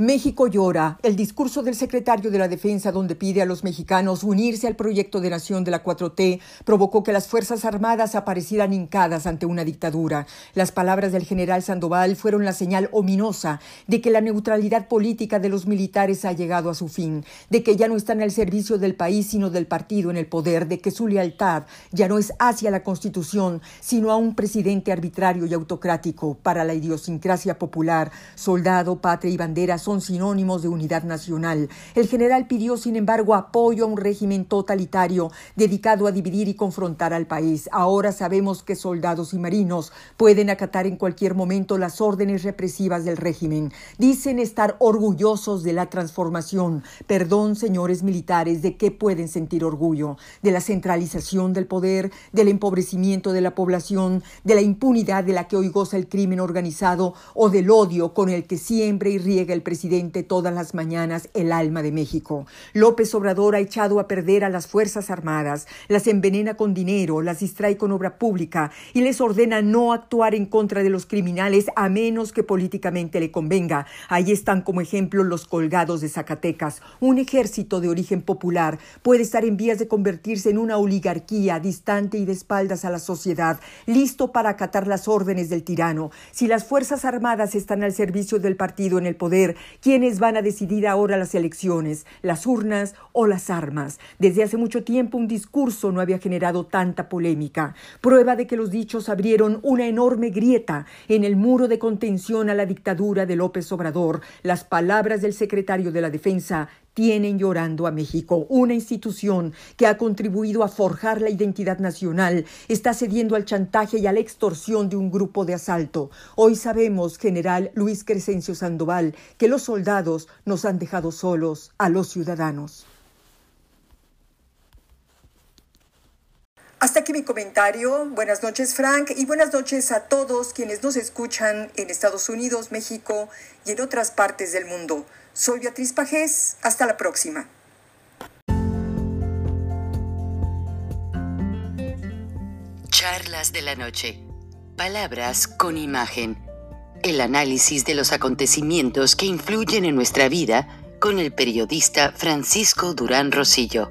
México llora. El discurso del secretario de la Defensa donde pide a los mexicanos unirse al proyecto de nación de la 4T provocó que las Fuerzas Armadas aparecieran hincadas ante una dictadura. Las palabras del general Sandoval fueron la señal ominosa de que la neutralidad política de los militares ha llegado a su fin, de que ya no están al servicio del país sino del partido en el poder, de que su lealtad ya no es hacia la Constitución sino a un presidente arbitrario y autocrático para la idiosincrasia popular, soldado, patria y bandera son sinónimos de unidad nacional. El general pidió, sin embargo, apoyo a un régimen totalitario dedicado a dividir y confrontar al país. Ahora sabemos que soldados y marinos pueden acatar en cualquier momento las órdenes represivas del régimen. Dicen estar orgullosos de la transformación. Perdón, señores militares, ¿de qué pueden sentir orgullo? ¿De la centralización del poder, del empobrecimiento de la población, de la impunidad de la que hoy goza el crimen organizado o del odio con el que siempre y riega el presidente? todas las mañanas el alma de México. López Obrador ha echado a perder a las Fuerzas Armadas, las envenena con dinero, las distrae con obra pública y les ordena no actuar en contra de los criminales a menos que políticamente le convenga. Ahí están como ejemplo los colgados de Zacatecas. Un ejército de origen popular puede estar en vías de convertirse en una oligarquía distante y de espaldas a la sociedad, listo para acatar las órdenes del tirano. Si las Fuerzas Armadas están al servicio del partido en el poder, ¿Quiénes van a decidir ahora las elecciones, las urnas o las armas? Desde hace mucho tiempo un discurso no había generado tanta polémica, prueba de que los dichos abrieron una enorme grieta en el muro de contención a la dictadura de López Obrador. Las palabras del secretario de la Defensa tienen llorando a México. Una institución que ha contribuido a forjar la identidad nacional está cediendo al chantaje y a la extorsión de un grupo de asalto. Hoy sabemos, general Luis Crescencio Sandoval, que los soldados nos han dejado solos a los ciudadanos. Hasta aquí mi comentario. Buenas noches, Frank, y buenas noches a todos quienes nos escuchan en Estados Unidos, México y en otras partes del mundo. Soy Beatriz Pajés. Hasta la próxima. Charlas de la noche. Palabras con imagen. El análisis de los acontecimientos que influyen en nuestra vida con el periodista Francisco Durán Rosillo.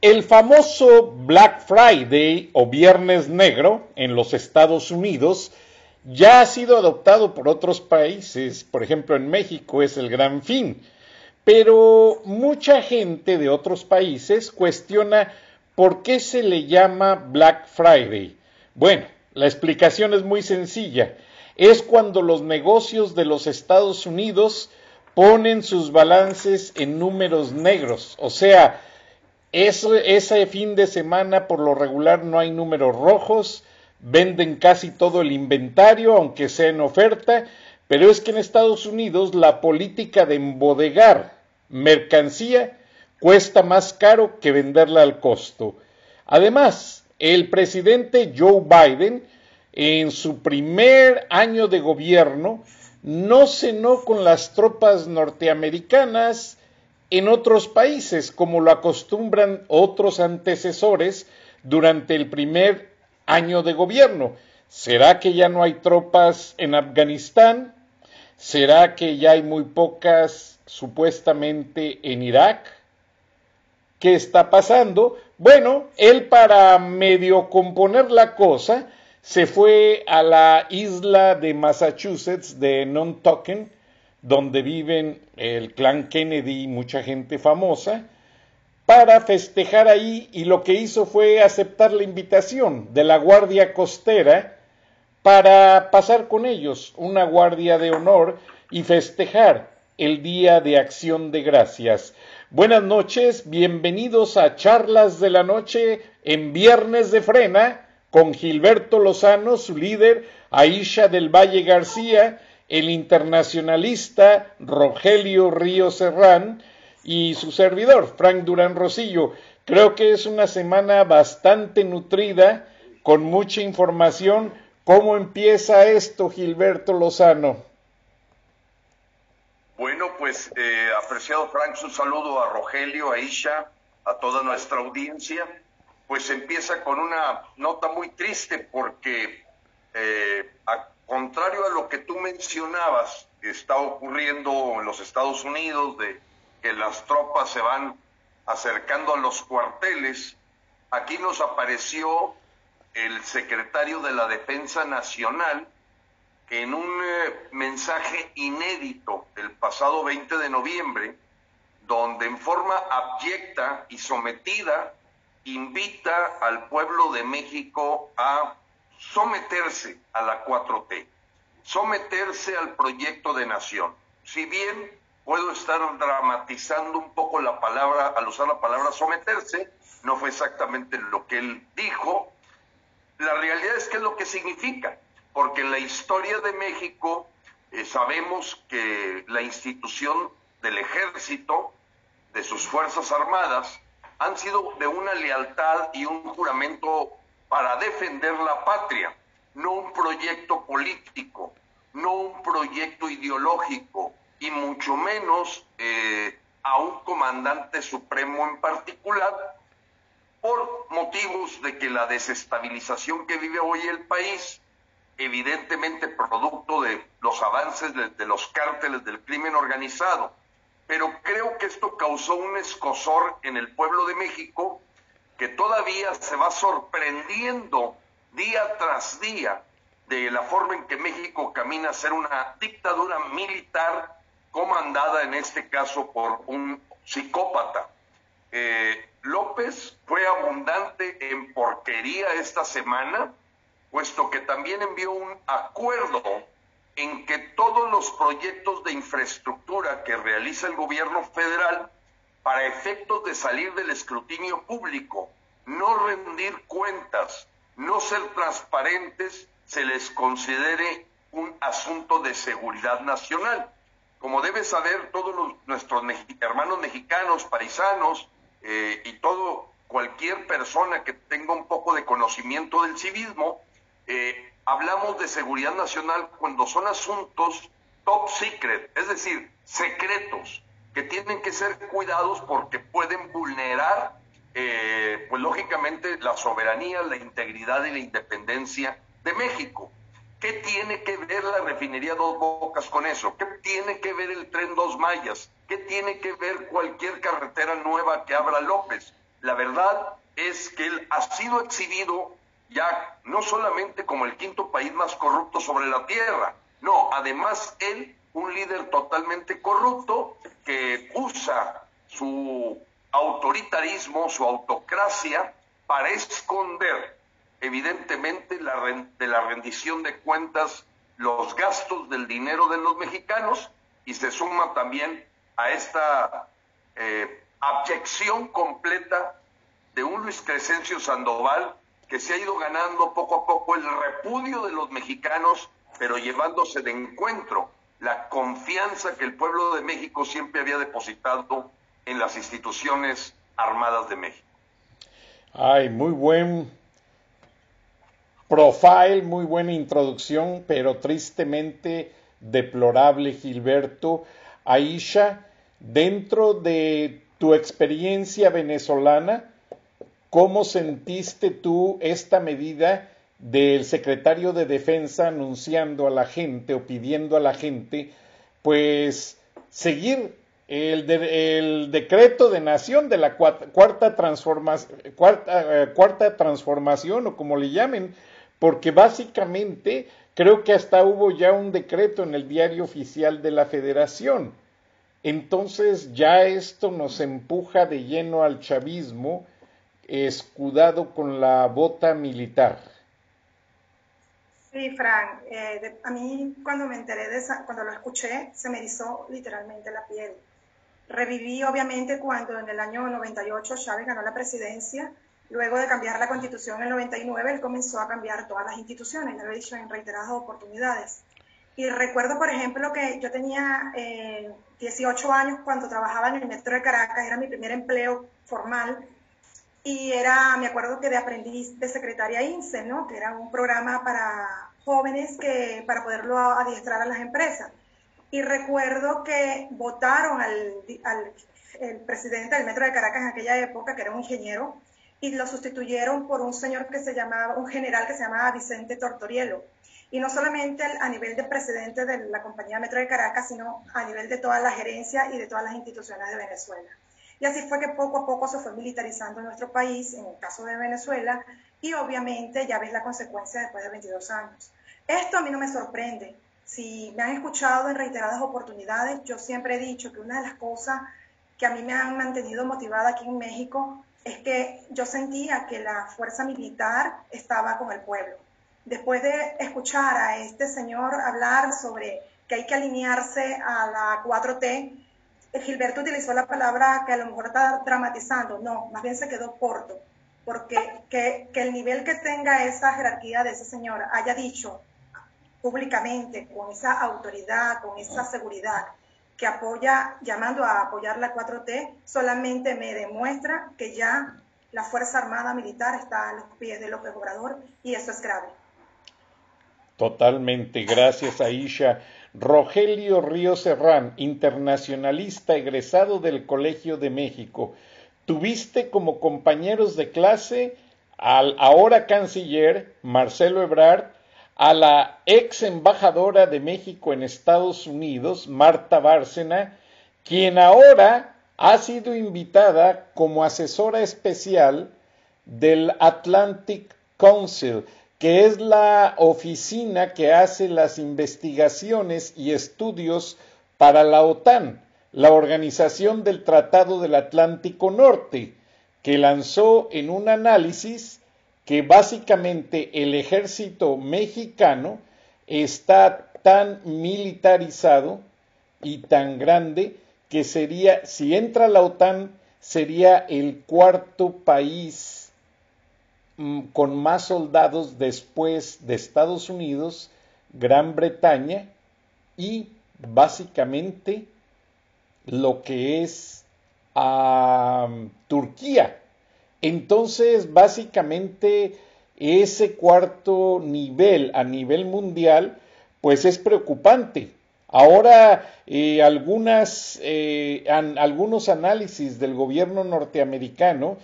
El famoso Black Friday o Viernes Negro en los Estados Unidos ya ha sido adoptado por otros países, por ejemplo en México es el Gran Fin, pero mucha gente de otros países cuestiona por qué se le llama Black Friday. Bueno, la explicación es muy sencilla. Es cuando los negocios de los Estados Unidos ponen sus balances en números negros, o sea, ese fin de semana por lo regular no hay números rojos, venden casi todo el inventario, aunque sea en oferta, pero es que en Estados Unidos la política de embodegar mercancía cuesta más caro que venderla al costo. Además, el presidente Joe Biden, en su primer año de gobierno, no cenó con las tropas norteamericanas en otros países, como lo acostumbran otros antecesores durante el primer año de gobierno. ¿Será que ya no hay tropas en Afganistán? ¿Será que ya hay muy pocas supuestamente en Irak? qué está pasando. Bueno, él para medio componer la cosa, se fue a la isla de Massachusetts de Nantucket, donde viven el clan Kennedy y mucha gente famosa, para festejar ahí y lo que hizo fue aceptar la invitación de la Guardia Costera para pasar con ellos una guardia de honor y festejar el Día de Acción de Gracias. Buenas noches, bienvenidos a Charlas de la Noche en Viernes de Frena con Gilberto Lozano, su líder, Aisha del Valle García, el internacionalista Rogelio Río Serrán y su servidor, Frank Durán Rosillo. Creo que es una semana bastante nutrida, con mucha información. ¿Cómo empieza esto, Gilberto Lozano? Bueno, pues eh, apreciado Frank, un saludo a Rogelio, a Isha, a toda nuestra audiencia pues empieza con una nota muy triste porque, eh, a contrario a lo que tú mencionabas, está ocurriendo en los Estados Unidos, de que las tropas se van acercando a los cuarteles, aquí nos apareció el secretario de la Defensa Nacional, en un eh, mensaje inédito el pasado 20 de noviembre, donde en forma abyecta y sometida invita al pueblo de México a someterse a la 4T, someterse al proyecto de nación. Si bien puedo estar dramatizando un poco la palabra, al usar la palabra someterse, no fue exactamente lo que él dijo, la realidad es que es lo que significa, porque en la historia de México eh, sabemos que la institución del ejército, de sus Fuerzas Armadas, han sido de una lealtad y un juramento para defender la patria, no un proyecto político, no un proyecto ideológico y mucho menos eh, a un comandante supremo en particular por motivos de que la desestabilización que vive hoy el país, evidentemente producto de los avances de los cárteles del crimen organizado, pero creo que esto causó un escosor en el pueblo de México que todavía se va sorprendiendo día tras día de la forma en que México camina a ser una dictadura militar comandada en este caso por un psicópata. Eh, López fue abundante en porquería esta semana, puesto que también envió un acuerdo en que todos los proyectos de infraestructura que realiza el gobierno federal para efectos de salir del escrutinio público, no rendir cuentas, no ser transparentes, se les considere un asunto de seguridad nacional. Como debe saber todos nuestros hermanos mexicanos, paisanos eh, y todo cualquier persona que tenga un poco de conocimiento del civismo, eh, hablamos de seguridad nacional cuando son asuntos top secret, es decir, secretos, que tienen que ser cuidados porque pueden vulnerar, eh, pues lógicamente, la soberanía, la integridad y la independencia de México. ¿Qué tiene que ver la refinería Dos Bocas con eso? ¿Qué tiene que ver el tren Dos Mayas? ¿Qué tiene que ver cualquier carretera nueva que abra López? La verdad es que él ha sido exhibido ya no solamente como el quinto país más corrupto sobre la tierra, no, además él, un líder totalmente corrupto que usa su autoritarismo, su autocracia, para esconder evidentemente la, de la rendición de cuentas los gastos del dinero de los mexicanos y se suma también a esta eh, abyección completa de un Luis Crescencio Sandoval que se ha ido ganando poco a poco el repudio de los mexicanos, pero llevándose de encuentro la confianza que el pueblo de México siempre había depositado en las instituciones armadas de México. Ay, muy buen profile, muy buena introducción, pero tristemente deplorable, Gilberto. Aisha, dentro de tu experiencia venezolana, ¿Cómo sentiste tú esta medida del secretario de Defensa anunciando a la gente o pidiendo a la gente, pues, seguir el, decreto de nación de la cuarta, cuarta, eh, cuarta transformación o como le llamen, porque básicamente creo que hasta hubo ya un decreto en el diario oficial de la federación. Entonces ya esto nos empuja de lleno al chavismo escudado con la bota militar. Sí, Frank, eh, a mí cuando me enteré de esa, cuando lo escuché, se me erizó literalmente la piel. Reviví obviamente cuando en el año 98 Chávez ganó la presidencia, luego de cambiar la constitución en el 99, él comenzó a cambiar todas las instituciones, lo he dicho en reiteradas oportunidades. Y recuerdo, por ejemplo, que yo tenía 18 eh, años cuando trabajaba en el metro de Caracas, era mi primer empleo formal, y era, me acuerdo que de aprendiz de secretaria INSE, ¿no? Que era un programa para jóvenes que, para poderlo adiestrar a las empresas. Y recuerdo que votaron al, al el presidente del Metro de Caracas en aquella época, que era un ingeniero, y lo sustituyeron por un señor que se llamaba, un general que se llamaba Vicente Tortorielo. Y no solamente a nivel de presidente de la compañía Metro de Caracas, sino a nivel de toda la gerencia y de todas las instituciones de Venezuela. Y así fue que poco a poco se fue militarizando nuestro país, en el caso de Venezuela, y obviamente ya ves la consecuencia después de 22 años. Esto a mí no me sorprende, si me han escuchado en reiteradas oportunidades, yo siempre he dicho que una de las cosas que a mí me han mantenido motivada aquí en México es que yo sentía que la fuerza militar estaba con el pueblo. Después de escuchar a este señor hablar sobre que hay que alinearse a la 4T, Gilberto utilizó la palabra que a lo mejor está dramatizando, no, más bien se quedó corto, porque que, que el nivel que tenga esa jerarquía de ese señor haya dicho públicamente, con esa autoridad, con esa seguridad que apoya, llamando a apoyar la 4T, solamente me demuestra que ya la Fuerza Armada Militar está a los pies de López Obrador y eso es grave. Totalmente, gracias Aisha. Rogelio Río Serrán, internacionalista egresado del Colegio de México. Tuviste como compañeros de clase al ahora canciller Marcelo Ebrard, a la ex embajadora de México en Estados Unidos, Marta Bárcena, quien ahora ha sido invitada como asesora especial del Atlantic Council, que es la oficina que hace las investigaciones y estudios para la OTAN, la Organización del Tratado del Atlántico Norte, que lanzó en un análisis que básicamente el ejército mexicano está tan militarizado y tan grande que sería, si entra la OTAN, sería el cuarto país con más soldados después de Estados Unidos, Gran Bretaña y básicamente lo que es Turquía. Entonces, básicamente, ese cuarto nivel a nivel mundial, pues es preocupante. Ahora, eh, eh, algunos análisis del gobierno norteamericano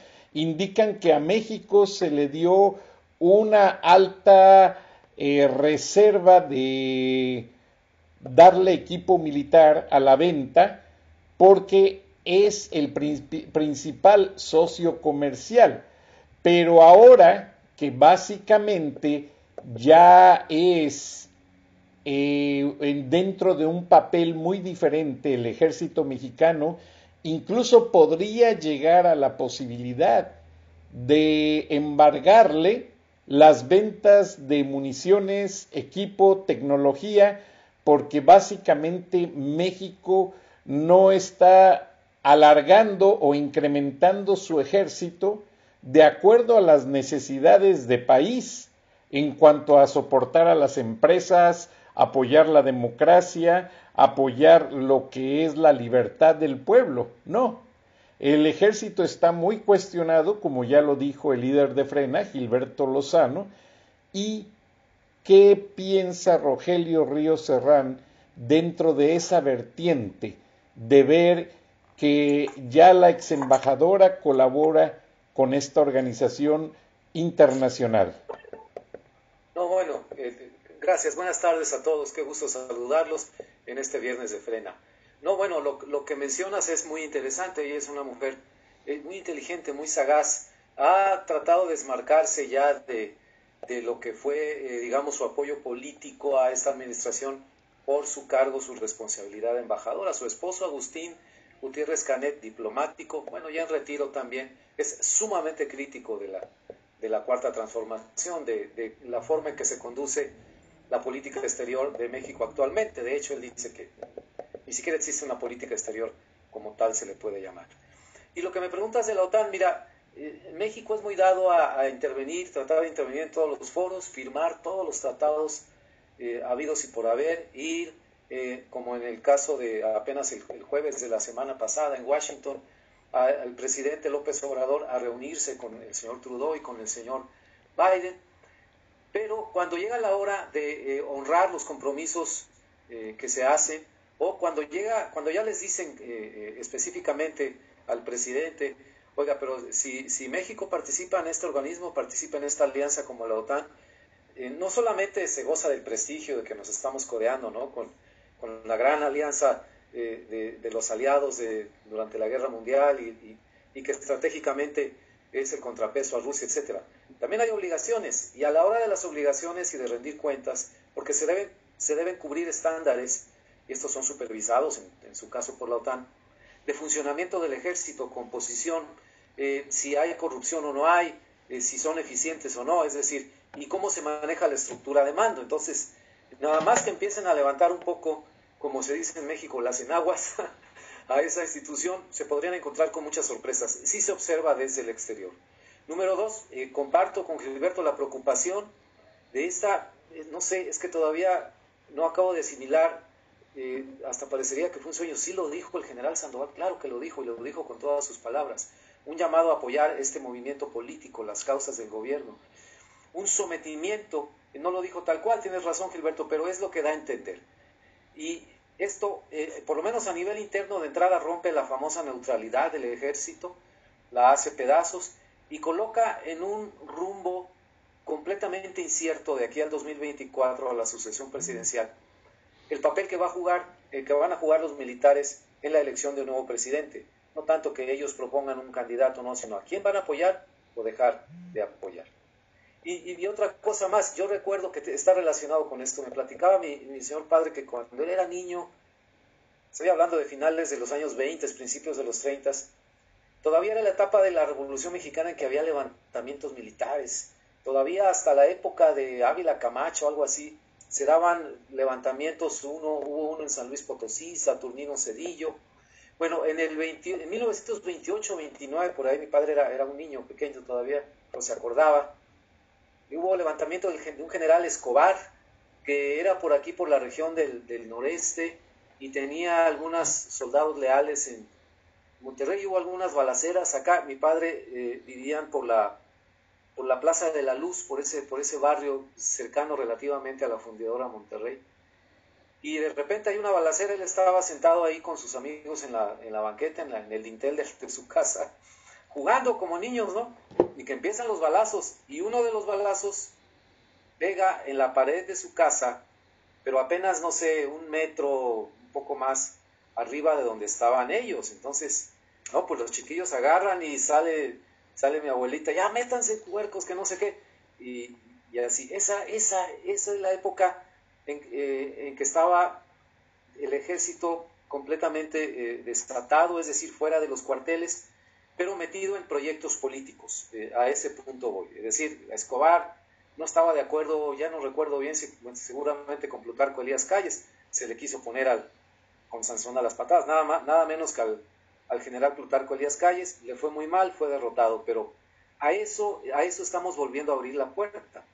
indican que a México se le dio una alta eh, reserva de darle equipo militar a la venta porque es el principal socio comercial, pero ahora que básicamente ya es eh, dentro de un papel muy diferente el ejército mexicano, incluso podría llegar a la posibilidad de embargarle las ventas de municiones, equipo, tecnología, porque básicamente México no está alargando o incrementando su ejército de acuerdo a las necesidades de país en cuanto a soportar a las empresas, apoyar la democracia, apoyar lo que es la libertad del pueblo. No, el ejército está muy cuestionado, como ya lo dijo el líder de Frena, Gilberto Lozano, y qué piensa Rogelio Río Serrán dentro de esa vertiente de ver que ya la ex embajadora colabora con esta organización internacional. No, bueno, eh, gracias. Buenas tardes a todos. Qué gusto saludarlos en este viernes de frena. No, bueno, lo, lo, que mencionas es muy interesante. Ella es una mujer eh, muy inteligente, muy sagaz. Ha tratado de desmarcarse ya de, de lo que fue, eh, digamos, su apoyo político a esta administración por su cargo, su responsabilidad de embajadora. Su esposo, Agustín Gutiérrez Canet, diplomático, bueno, ya en retiro también, es sumamente crítico de la, de la cuarta transformación, de, de la forma en que se conduce la política exterior de México actualmente. De hecho, él dice que ni siquiera existe una política exterior como tal se le puede llamar. Y lo que me preguntas de la OTAN, mira, eh, México es muy dado a, intervenir, tratar de intervenir en todos los foros, firmar todos los tratados eh, habidos y por haber, ir, eh, como en el caso de apenas el, jueves de la semana pasada en Washington, al presidente López Obrador a reunirse con el señor Trudeau y con el señor Biden. Pero cuando llega la hora de honrar los compromisos que se hacen, o cuando llega, cuando ya les dicen específicamente al presidente, oiga, pero si, si México participa en este organismo, participa en esta alianza como la OTAN, eh, no solamente se goza del prestigio de que nos estamos codeando ¿no? con, con la gran alianza eh, de, de, los aliados de, durante la guerra mundial y, y, y, que estratégicamente es el contrapeso a Rusia, etcétera. También hay obligaciones y a la hora de las obligaciones y de rendir cuentas, porque se deben, se deben cubrir estándares, y estos son supervisados en, su caso por la OTAN, de funcionamiento del ejército, composición, eh, si hay corrupción o no hay, eh, si son eficientes o no, es decir, y cómo se maneja la estructura de mando. Entonces, nada más que empiecen a levantar un poco, como se dice en México, las enaguas a esa institución, se podrían encontrar con muchas sorpresas. Sí se observa desde el exterior. Número dos, eh, comparto con Gilberto la preocupación de esta, no sé, es que todavía no acabo de asimilar, hasta parecería que fue un sueño, sí lo dijo el general Sandoval, claro que lo dijo y lo dijo con todas sus palabras. Un llamado a apoyar este movimiento político, las causas del gobierno, un sometimiento, no lo dijo tal cual, tienes razón Gilberto, pero es lo que da a entender. Y esto, eh, por lo menos a nivel interno, de entrada rompe la famosa neutralidad del ejército, la hace pedazos y coloca en un rumbo completamente incierto de aquí al 2024 a la sucesión presidencial el papel que va a jugar, el que van a jugar los militares en la elección de un nuevo presidente no tanto que ellos propongan un candidato, no, sino a quién van a apoyar o dejar de apoyar. Y, otra cosa más, yo recuerdo que está relacionado con esto, me platicaba mi, señor padre que cuando él era niño, estoy hablando de finales de los años 20, principios de los 30, todavía era la etapa de la Revolución Mexicana en que había levantamientos militares, todavía hasta la época de Ávila Camacho, algo así, se daban levantamientos, uno, hubo uno en San Luis Potosí, Saturnino Cedillo, bueno, en el 1928, 29, por ahí mi padre era, era un niño pequeño todavía, no se acordaba. Y hubo levantamiento de un general Escobar, que era por aquí, por la región del, del noreste, y tenía algunos soldados leales en Monterrey. Hubo algunas balaceras acá. Mi padre eh, vivían por la, por la Plaza de la Luz, por ese, por ese barrio cercano relativamente a la fundidora Monterrey y de repente hay una balacera, él estaba sentado ahí con sus amigos en la, en la banqueta, en, el dintel de, su casa, jugando como niños, ¿no? Y que empiezan los balazos, y uno de los balazos pega en la pared de su casa, pero apenas, no sé, un metro, un poco más arriba de donde estaban ellos. Entonces, no, pues los chiquillos agarran y sale, sale mi abuelita, ya métanse cuercos, que no sé qué. Y, y así, esa, esa, esa es la época eh, en, que estaba el ejército completamente eh, desatado, es decir, fuera de los cuarteles, pero metido en proyectos políticos. Eh, a ese punto voy. Es decir, Escobar no estaba de acuerdo, ya no recuerdo bien, seguramente con Plutarco Elías Calles, se le quiso poner al, con Sansón a las patadas, nada, más, nada menos que al, al general Plutarco Elías Calles, le fue muy mal, fue derrotado, pero a eso, a eso estamos volviendo a abrir la puerta.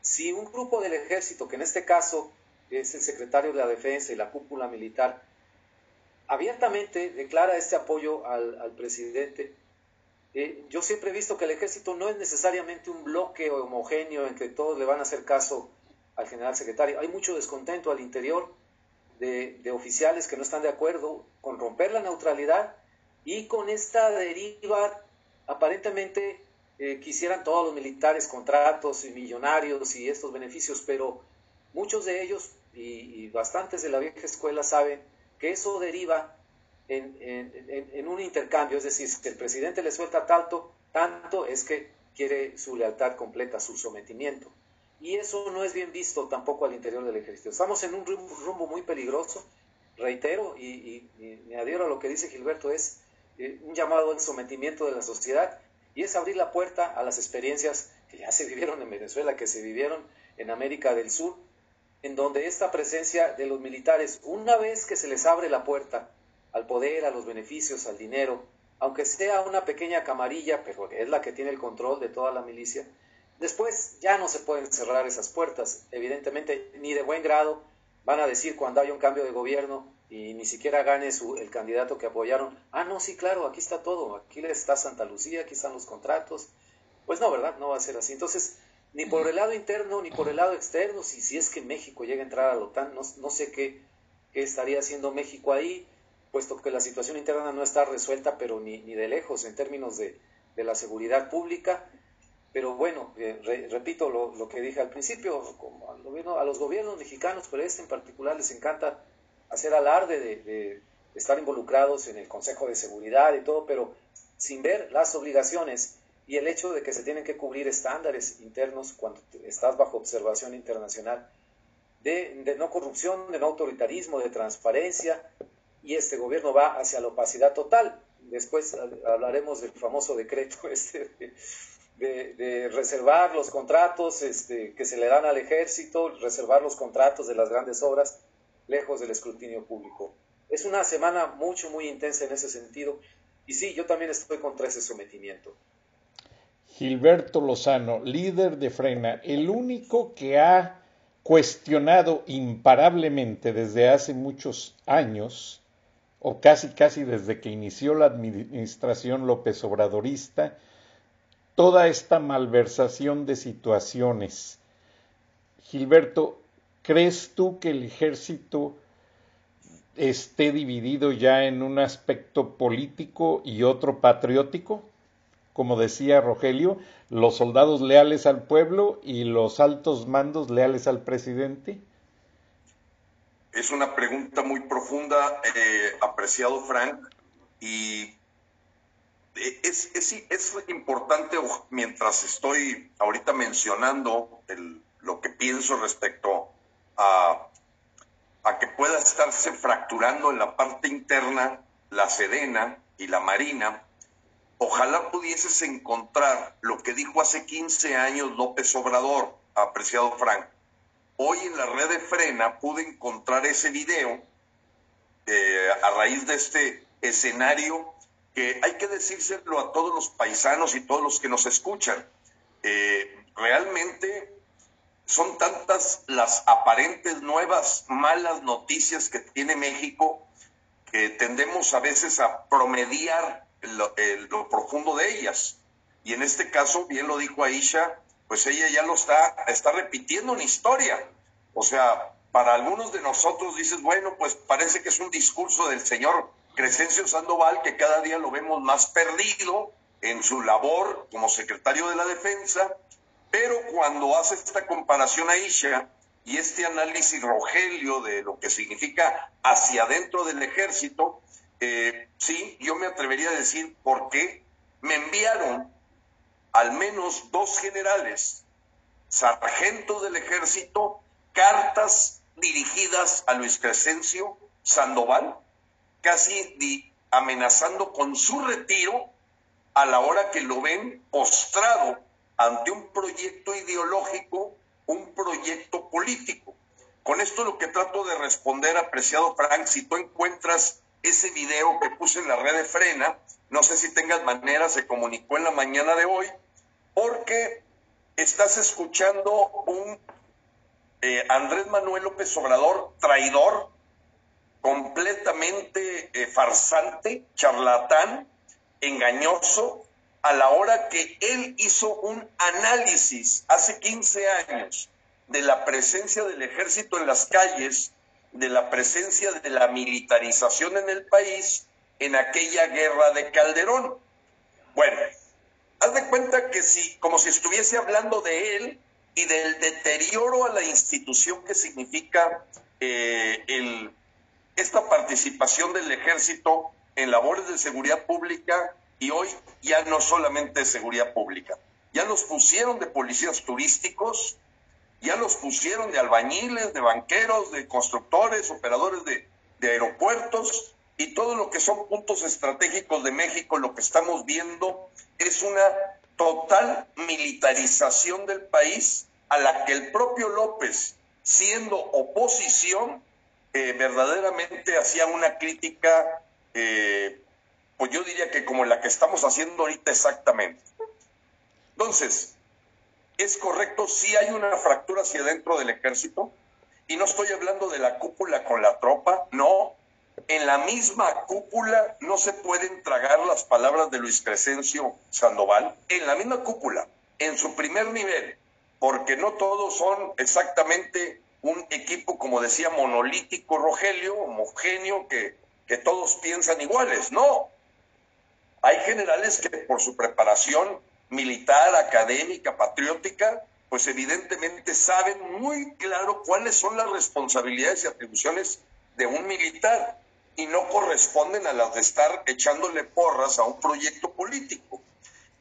Si un grupo del ejército, que en este caso es el secretario de la Defensa y la cúpula militar, abiertamente declara este apoyo al, presidente. Eh, yo siempre he visto que el ejército no es necesariamente un bloque homogéneo en que todos le van a hacer caso al general secretario. Hay mucho descontento al interior de, oficiales que no están de acuerdo con romper la neutralidad y con esta deriva aparentemente eh, quisieran todos los militares contratos y millonarios y estos beneficios, pero muchos de ellos y, bastantes de la vieja escuela saben que eso deriva en, un intercambio, es decir, si el presidente le suelta tanto, tanto es que quiere su lealtad completa, su sometimiento. Y eso no es bien visto tampoco al interior del ejército. Estamos en un rumbo, muy peligroso, reitero, y, me adhiero a lo que dice Gilberto, es eh, un llamado al sometimiento de la sociedad y es abrir la puerta a las experiencias que ya se vivieron en Venezuela, que se vivieron en América del Sur, en donde esta presencia de los militares, una vez que se les abre la puerta al poder, a los beneficios, al dinero, aunque sea una pequeña camarilla, pero es la que tiene el control de toda la milicia, después ya no se pueden cerrar esas puertas. Evidentemente, ni de buen grado van a decir cuando haya un cambio de gobierno y ni siquiera gane su, el candidato que apoyaron, ah, no, sí, claro, aquí está todo, aquí está Santa Lucía, aquí están los contratos. Pues no, ¿verdad? No va a ser así. Entonces, ni por el lado interno ni por el lado externo, si, si es que México llega a entrar a la OTAN, no, sé qué, qué estaría haciendo México ahí puesto que la situación interna no está resuelta, pero ni, ni de lejos en términos de, de, la seguridad pública. Pero bueno, eh, repito lo, que dije al principio, como al gobierno, a los gobiernos mexicanos, pero este en particular les encanta hacer alarde de, de, estar involucrados en el Consejo de Seguridad y todo, pero sin ver las obligaciones y el hecho de que se tienen que cubrir estándares internos cuando estás bajo observación internacional de, de no corrupción, de no autoritarismo, de transparencia, y este gobierno va hacia la opacidad total. Después hablaremos del famoso decreto este reservar los contratos este, que se le dan al ejército, reservar los contratos de las grandes obras lejos del escrutinio público. Es una semana mucho, muy intensa en ese sentido. Y sí, yo también estoy contra ese sometimiento. Gilberto Lozano, líder de Frena, el único que ha cuestionado imparablemente desde hace muchos años o casi casi desde que inició la administración López Obradorista, toda esta malversación de situaciones. Gilberto, ¿crees tú que el ejército esté dividido ya en un aspecto político y otro patriótico? Como decía Rogelio, los soldados leales al pueblo y los altos mandos leales al presidente. Es una pregunta muy profunda, eh, apreciado Frank, y eh, es, es, importante, mientras estoy ahorita mencionando lo que pienso respecto a, a que pueda estarse fracturando en la parte interna la Sedena y la Marina, ojalá pudieses encontrar lo que dijo hace 15 años López Obrador, apreciado Frank, Hoy en la red de frena pude encontrar ese video eh, a raíz de este escenario que hay que decírselo a todos los paisanos y todos los que nos escuchan. Eh, realmente son tantas las aparentes nuevas malas noticias que tiene México que tendemos a veces a promediar lo, lo profundo de ellas. Y en este caso, bien lo dijo Aisha, pues ella ya lo está, está repitiendo una historia. O sea, para algunos de nosotros dices, bueno, pues parece que es un discurso del señor Crescencio Sandoval que cada día lo vemos más perdido en su labor como secretario de la defensa, pero cuando hace esta comparación a Isha y este análisis Rogelio de lo que significa hacia adentro del ejército, eh, sí, yo me atrevería a decir por qué me enviaron al menos dos generales, sargentos del ejército, cartas dirigidas a Luis Crescencio Sandoval, casi amenazando con su retiro a la hora que lo ven postrado ante un proyecto ideológico, un proyecto político. Con esto lo que trato de responder, apreciado Frank, si tú encuentras ese video que puse en la red de frena, no sé si tengas manera, se comunicó en la mañana de hoy, porque estás escuchando un eh, Andrés Manuel López Obrador traidor, completamente eh, farsante, charlatán, engañoso, a la hora que él hizo un análisis hace 15 años de la presencia del ejército en las calles, de la presencia de la militarización en el país en aquella guerra de Calderón. Bueno, haz de cuenta que si, como si estuviese hablando de él y del deterioro a la institución que significa eh, el, esta participación del ejército en labores de seguridad pública y hoy ya no solamente de seguridad pública, ya los pusieron de policías turísticos, ya los pusieron de albañiles, de banqueros, de constructores, operadores de, de aeropuertos y todo lo que son puntos estratégicos de México, lo que estamos viendo es una total militarización del país a la que el propio López, siendo oposición, verdaderamente hacía una crítica, eh, pues yo diría que como la que estamos haciendo ahorita exactamente. Entonces, es correcto, sí hay una fractura hacia dentro del ejército, y no estoy hablando de la cúpula con la tropa, no, en la misma cúpula no se pueden tragar las palabras de Luis Crescencio Sandoval, en la misma cúpula, en su primer nivel, porque no todos son exactamente un equipo, como decía, monolítico, Rogelio, homogéneo, que, que todos piensan iguales. No. Hay generales que por su preparación militar, académica, patriótica, pues evidentemente saben muy claro cuáles son las responsabilidades y atribuciones de un militar y no corresponden a las de estar echándole porras a un proyecto político.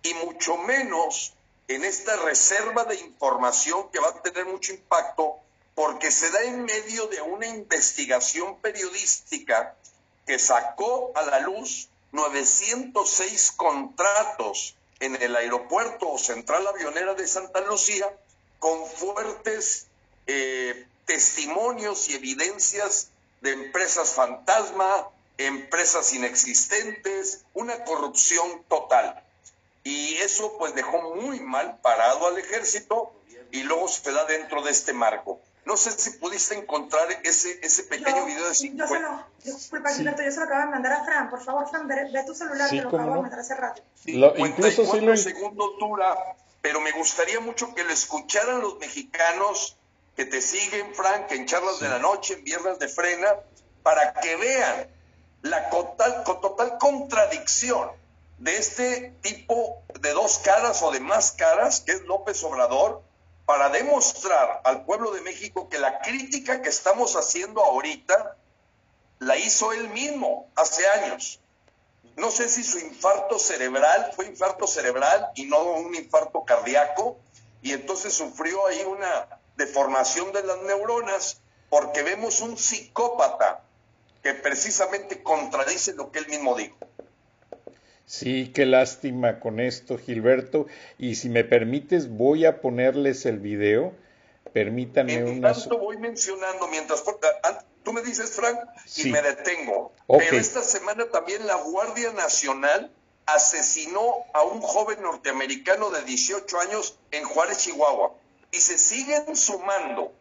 Y mucho menos en esta reserva de información que va a tener mucho impacto porque se da en medio de una investigación periodística que sacó a la luz 906 contratos en el aeropuerto o central avionera de Santa Lucía con fuertes eh, testimonios y evidencias de empresas fantasma, empresas inexistentes, una corrupción total. Y eso pues dejó muy mal parado al ejército y luego se da dentro de este marco. No sé si pudiste encontrar ese, ese pequeño video de 50. Yo se lo, disculpa, Gilberto, yo se lo acabo de mandar a Fran. Por favor, Fran, ve, tu celular, te lo acabo de mandar hace rato. Lo, incluso si lo... segundos dura, pero me gustaría mucho que lo escucharan los mexicanos que te siguen, Frank, en charlas de la noche, en viernes de frena, para que vean la total, total contradicción de este tipo de dos caras o de más caras, que es López Obrador, para demostrar al pueblo de México que la crítica que estamos haciendo ahorita la hizo él mismo hace años. No sé si su infarto cerebral fue infarto cerebral y no un infarto cardíaco, y entonces sufrió ahí una deformación de las neuronas porque vemos un psicópata que precisamente contradice lo que él mismo dijo. Sí, qué lástima con esto, Gilberto. Y si me permites, voy a ponerles el video. Permítanme en una. Tanto voy mencionando mientras. Tú me dices, Frank, y me detengo. Pero esta semana también la Guardia Nacional asesinó a un joven norteamericano de 18 años en Juárez, Chihuahua. Y se siguen sumando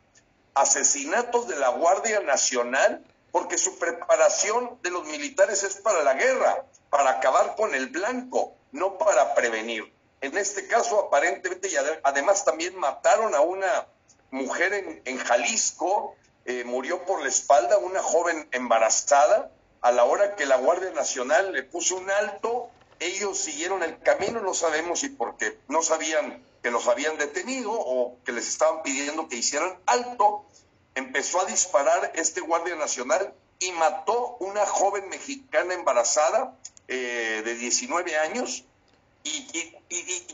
asesinatos de la Guardia Nacional porque su preparación de los militares es para la guerra, para acabar con el blanco, no para prevenir. En este caso, aparentemente, y además también mataron a una mujer en, Jalisco, eh, murió por la espalda una joven embarazada, a la hora que la Guardia Nacional le puso un alto, ellos siguieron el camino, no sabemos si porque no sabían que los habían detenido o que les estaban pidiendo que hicieran alto, empezó a disparar este guardia nacional y mató una joven mexicana embarazada eh, de 19 años. Y,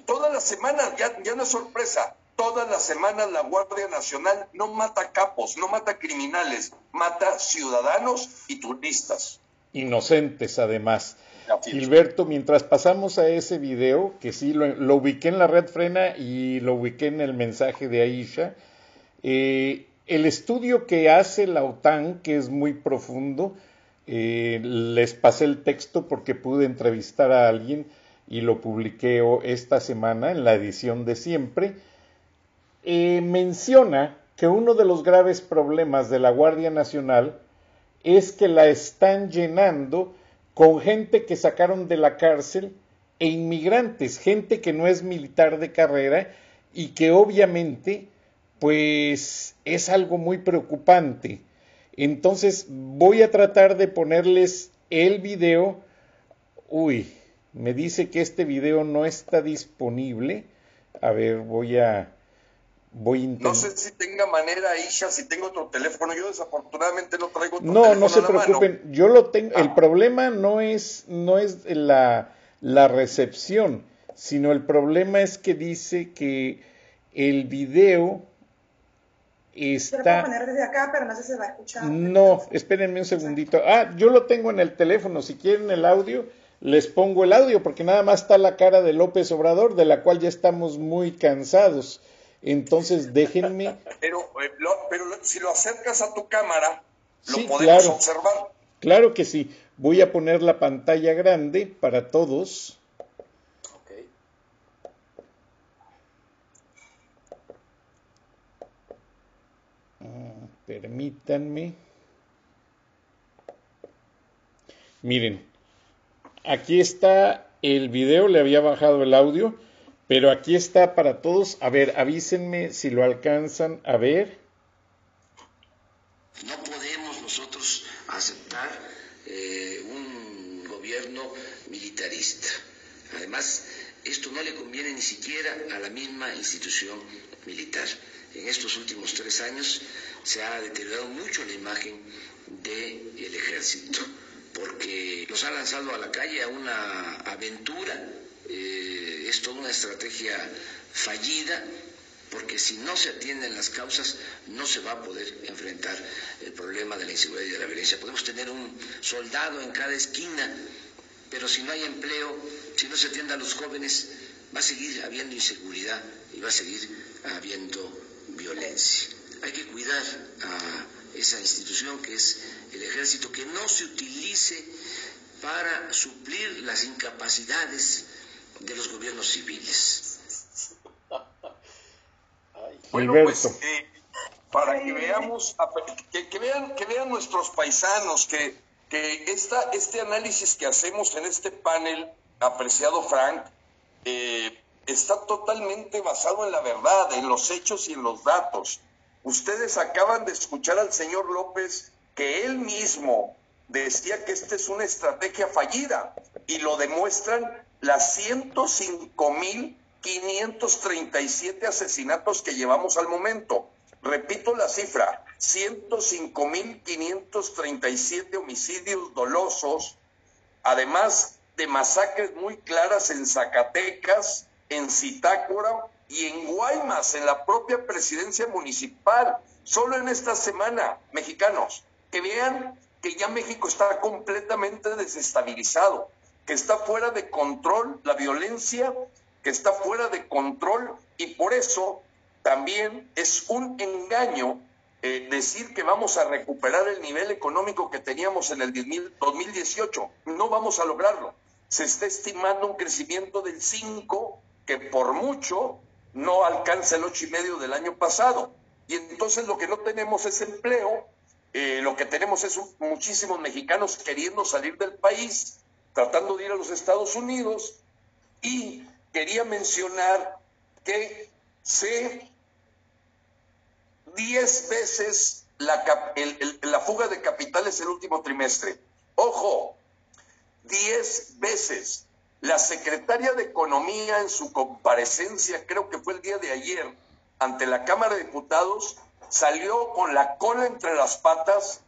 todas las semanas, ya, ya no es sorpresa, todas las semanas la Guardia Nacional no mata capos, no mata criminales, mata ciudadanos y turistas. Inocentes, además. Gilberto, mientras pasamos a ese video, que sí lo, lo, ubiqué en la red frena y lo ubiqué en el mensaje de Aisha, eh, el estudio que hace la OTAN, que es muy profundo, eh, les pasé el texto porque pude entrevistar a alguien y lo publiqué esta semana en la edición de siempre, eh, menciona que uno de los graves problemas de la Guardia Nacional es que la están llenando con gente que sacaron de la cárcel e inmigrantes, gente que no es militar de carrera y que obviamente pues es algo muy preocupante. Entonces voy a tratar de ponerles el video. Uy, me dice que este video no está disponible. A ver, voy a Voy a intentar. No sé si tenga manera, Isha, si tengo otro teléfono. Yo desafortunadamente no traigo otro no, teléfono. No, no se preocupen. mano. Yo lo tengo. El Ah. problema no es, no es la, la recepción, sino el problema es que dice que el video Yo lo puedo está. poner desde acá, pero no sé si se va a escuchar. No, espérenme un segundito. Ah, yo lo tengo en el teléfono. Si quieren el audio, les pongo el audio, porque nada más está la cara de López Obrador, de la cual ya estamos muy cansados. Entonces, déjenme. Pero, eh, lo- pero si lo acercas a tu cámara, lo Sí, podemos claro. observar. Claro que sí. Voy a poner la pantalla grande para todos. Ok. Ah, Permítanme. Miren, aquí está el video, le había bajado el audio, pero aquí está para todos. A ver, avísenme si lo alcanzan a ver. No podemos nosotros aceptar eh, un gobierno militarista. Además, esto no le conviene ni siquiera a la misma institución militar. En estos últimos tres años se ha deteriorado mucho la imagen del ejército, porque los ha lanzado a la calle a una aventura, eh, es toda una estrategia fallida, porque si no se atienden las causas no se va a poder enfrentar el problema de la inseguridad y de la violencia. Podemos tener un soldado en cada esquina, pero si no hay empleo, si no se atiende a los jóvenes, va a seguir habiendo inseguridad y va a seguir habiendo violencia. Hay que cuidar a esa institución que es el ejército, que no se utilice para suplir las incapacidades de los gobiernos civiles. Bueno, pues eh, para que veamos, que vean, que vean nuestros paisanos que, que esta, este análisis que hacemos en este panel, apreciado Frank, eh, está totalmente basado en la verdad, en los hechos y en los datos. Ustedes acaban de escuchar al señor López que él mismo decía que esta es una estrategia fallida y lo demuestran las 105.537 asesinatos que llevamos al momento. Repito la cifra, 105.537 homicidios dolosos, además de masacres muy claras en Zacatecas, en Zitácuaro y en Guaymas, en la propia presidencia municipal. Solo en esta semana, mexicanos, que vean que ya México está completamente desestabilizado, que está fuera de control la violencia, que está fuera de control y por eso también es un engaño eh, decir que vamos a recuperar el nivel económico que teníamos en el 2018. No vamos a lograrlo. Se está estimando un crecimiento del 5 que por mucho no alcanza el 8,5 del año pasado. Y entonces lo que no tenemos es empleo, eh, lo que tenemos es un- muchísimos mexicanos queriendo salir del país, tratando de ir a los Estados Unidos. Y quería mencionar que se 10 veces la, el- el- la fuga de capitales el último trimestre. Ojo, 10 veces. La secretaria de Economía en su comparecencia, creo que fue el día de ayer, ante la Cámara de Diputados, salió con la cola entre las patas,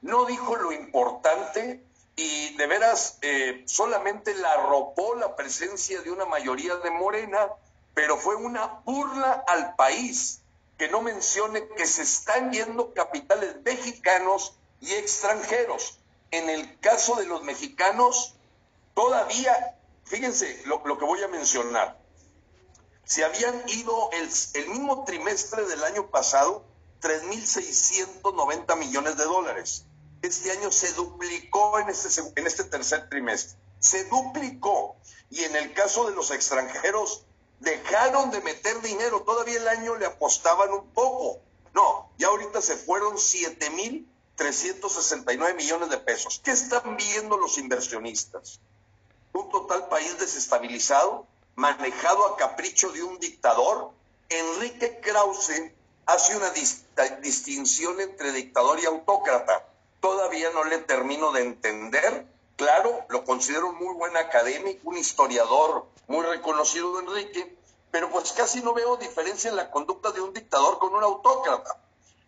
no dijo lo importante y de veras eh, solamente la arropó la presencia de una mayoría de Morena, pero fue una burla al país que no mencione que se están yendo capitales mexicanos y extranjeros. En el caso de los mexicanos, todavía, fíjense lo, que voy a mencionar, se habían ido el, el mismo trimestre del año pasado 3.690 millones de dólares. Este año se duplicó en este, en este tercer trimestre. Se duplicó. Y en el caso de los extranjeros, dejaron de meter dinero. Todavía el año le apostaban un poco. No, ya ahorita se fueron 7.369 millones de pesos. ¿Qué están viendo los inversionistas? Un total país desestabilizado, manejado a capricho de un dictador. Enrique Krause hace una distinción entre dictador y autócrata. Todavía no le termino de entender. Claro, lo considero un muy buen académico, un historiador muy reconocido, Enrique, pero pues casi no veo diferencia en la conducta de un dictador con un autócrata.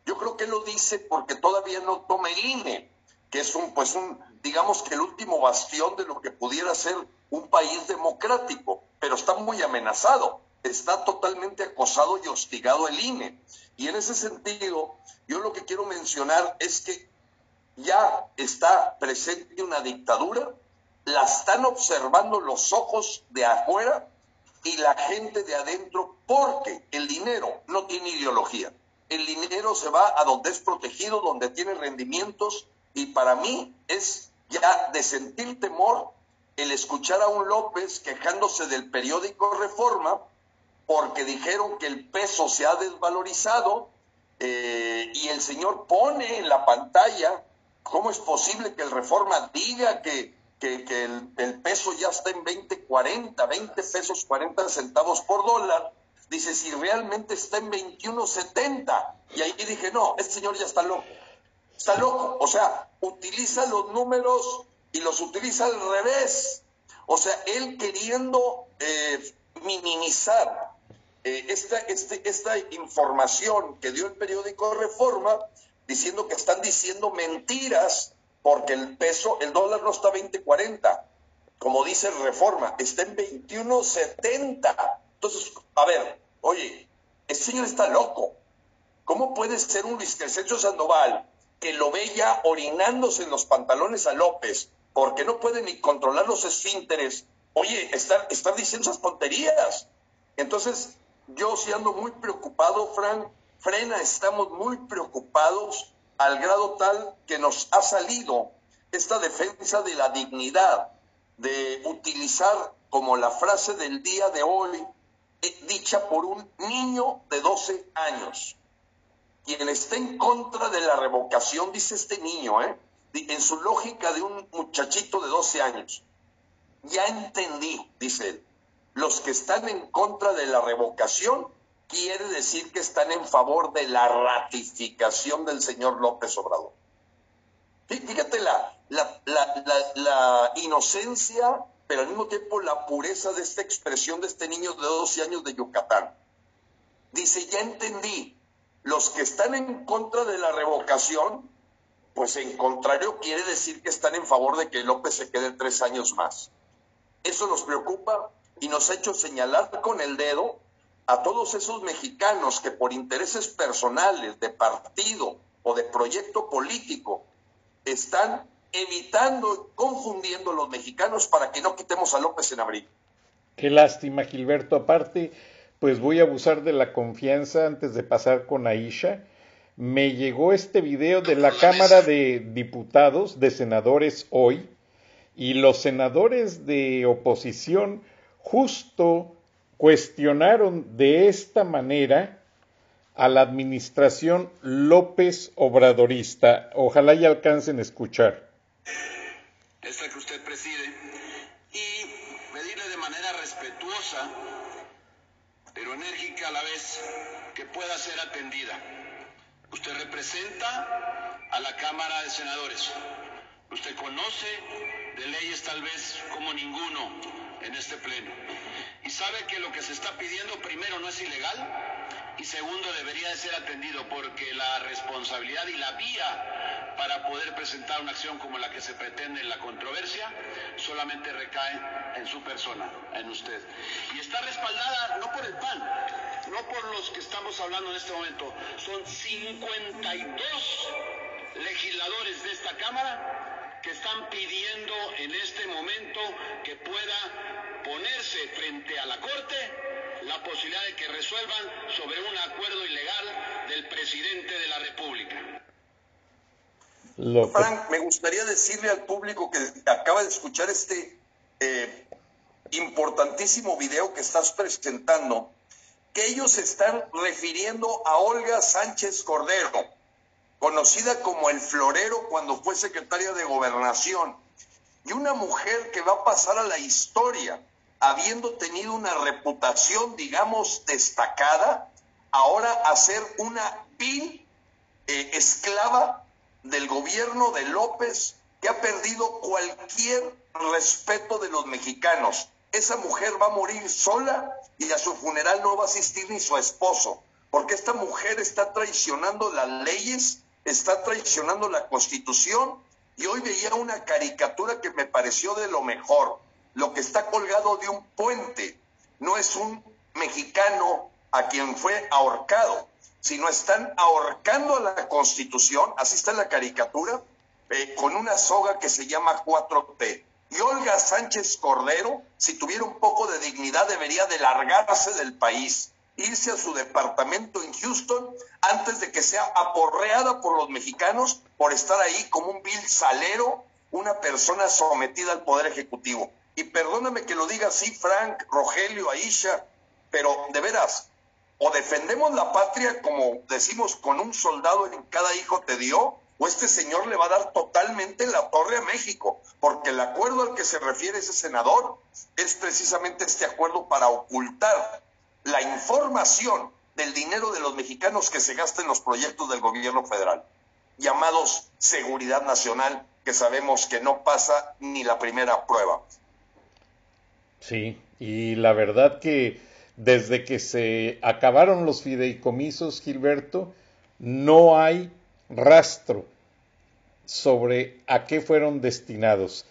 Yo creo que lo dice porque todavía no toma el INE, que es un, pues un, digamos que el último bastión de lo que pudiera ser un país democrático, pero está muy amenazado, está totalmente acosado y hostigado el INE. Y en ese sentido, yo lo que quiero mencionar es que ya está presente una dictadura, la están observando los ojos de afuera y la gente de adentro, porque el dinero no tiene ideología. El dinero se va a donde es protegido, donde tiene rendimientos, y para mí es ya de sentir temor el escuchar a un López quejándose del periódico Reforma porque dijeron que el peso se ha desvalorizado eh, y el señor pone en la pantalla cómo es posible que el Reforma diga que, que, el, el, peso ya está en 20, 40, 20 pesos 40 centavos por dólar. Dice, si realmente está en 21.70. Y ahí dije, no, este señor ya está loco. Está loco. O sea, utiliza los números y los utiliza al revés. O sea, él queriendo eh, minimizar eh, esta, este, esta información que dio el periódico Reforma, diciendo que están diciendo mentiras porque el peso, el dólar no está 20.40, como dice Reforma, está en 21.70. Entonces, a ver, oye, este señor está loco. ¿Cómo puede ser un Luis Crescencio Sandoval que lo ve ya orinándose en los pantalones a López porque no puede ni controlar los esfínteres. Oye, estar, estar diciendo esas tonterías. Entonces, yo sí ando muy preocupado, Frank. Frena, estamos muy preocupados al grado tal que nos ha salido esta defensa de la dignidad, de utilizar como la frase del día de hoy, eh, dicha por un niño de 12 años quien está en contra de la revocación, dice este niño, ¿eh? en su lógica de un muchachito de 12 años, ya entendí, dice él, los que están en contra de la revocación quiere decir que están en favor de la ratificación del señor López Obrador. Fíjate la, la, la, inocencia, pero al mismo tiempo la pureza de esta expresión de este niño de 12 años de Yucatán. Dice, ya entendí, los que están en contra de la revocación, pues en contrario quiere decir que están en favor de que López se quede tres años más. Eso nos preocupa y nos ha hecho señalar con el dedo a todos esos mexicanos que por intereses personales, de partido o de proyecto político, están evitando, confundiendo a los mexicanos para que no quitemos a López en abril. Qué lástima, Gilberto. Aparte, pues voy a abusar de la confianza antes de pasar con Aisha. Me llegó este video de la Cámara de Diputados, de senadores hoy, y los senadores de oposición justo cuestionaron de esta manera a la administración López Obradorista. Ojalá y alcancen a escuchar. Esta que usted preside y pedirle de manera respetuosa pero enérgica a la vez, que pueda ser atendida. Usted representa a la Cámara de Senadores. Usted conoce de leyes tal vez como ninguno en este pleno. Y sabe que lo que se está pidiendo primero no es ilegal y segundo debería de ser atendido porque la responsabilidad y la vía para poder presentar una acción como la que se pretende en la controversia solamente recae en su persona, en usted. Y está respaldada no por el PAN, no por los que estamos hablando en este momento, son 52 legisladores de esta Cámara que están pidiendo en este momento que pueda ponerse frente a la Corte la posibilidad de que resuelvan sobre un acuerdo ilegal del presidente de la República. Frank, me gustaría decirle al público que acaba de escuchar este eh, importantísimo video que estás presentando, que ellos están refiriendo a Olga Sánchez Cordero, conocida como el Florero cuando fue secretaria de Gobernación, y una mujer que va a pasar a la historia, habiendo tenido una reputación, digamos, destacada, ahora a ser una vil eh, esclava del gobierno de López que ha perdido cualquier respeto de los mexicanos. esa mujer va a morir sola y a su funeral no va a asistir ni su esposo, porque esta mujer está traicionando las leyes, está traicionando la constitución y hoy veía una caricatura que me pareció de lo mejor. Lo que está colgado de un puente no es un mexicano a quien fue ahorcado, sino están ahorcando a la constitución, así está la caricatura, eh, con una soga que se llama 4T. Y Olga Sánchez Cordero, si tuviera un poco de dignidad, debería de largarse del país, irse a su departamento en Houston antes de que sea aporreada por los mexicanos por estar ahí como un vil salero, una persona sometida al poder ejecutivo. Y perdóname que lo diga así, Frank, Rogelio, Aisha, pero de veras, o defendemos la patria como decimos con un soldado en cada hijo te dio, o este señor le va a dar totalmente la torre a México, porque el acuerdo al que se refiere ese senador es precisamente este acuerdo para ocultar la información del dinero de los mexicanos que se gasta en los proyectos del gobierno federal, llamados seguridad nacional, que sabemos que no pasa ni la primera prueba. Sí, y la verdad que desde que se acabaron los fideicomisos, Gilberto, no hay rastro sobre a qué fueron destinados.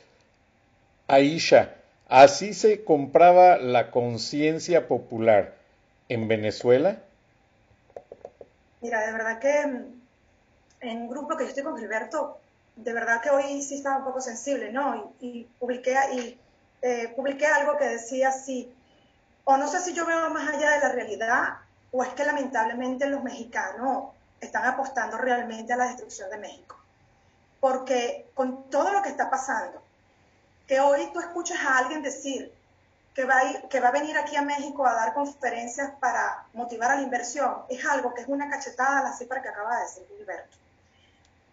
Aisha, así se compraba la conciencia popular en Venezuela. Mira, de verdad que mm, en un grupo que yo estoy con Gilberto, de verdad que hoy sí estaba un poco sensible, ¿no? Y, publiqué, eh, publiqué algo que decía así, o no sé si yo veo más allá de la realidad, o es que lamentablemente los mexicanos están apostando realmente a la destrucción de México. Porque con todo lo que está pasando, que hoy tú escuchas a alguien decir que va, a que va a venir aquí a México a dar conferencias para motivar a la inversión, es algo que es una cachetada a la cifra que acaba de decir Gilberto.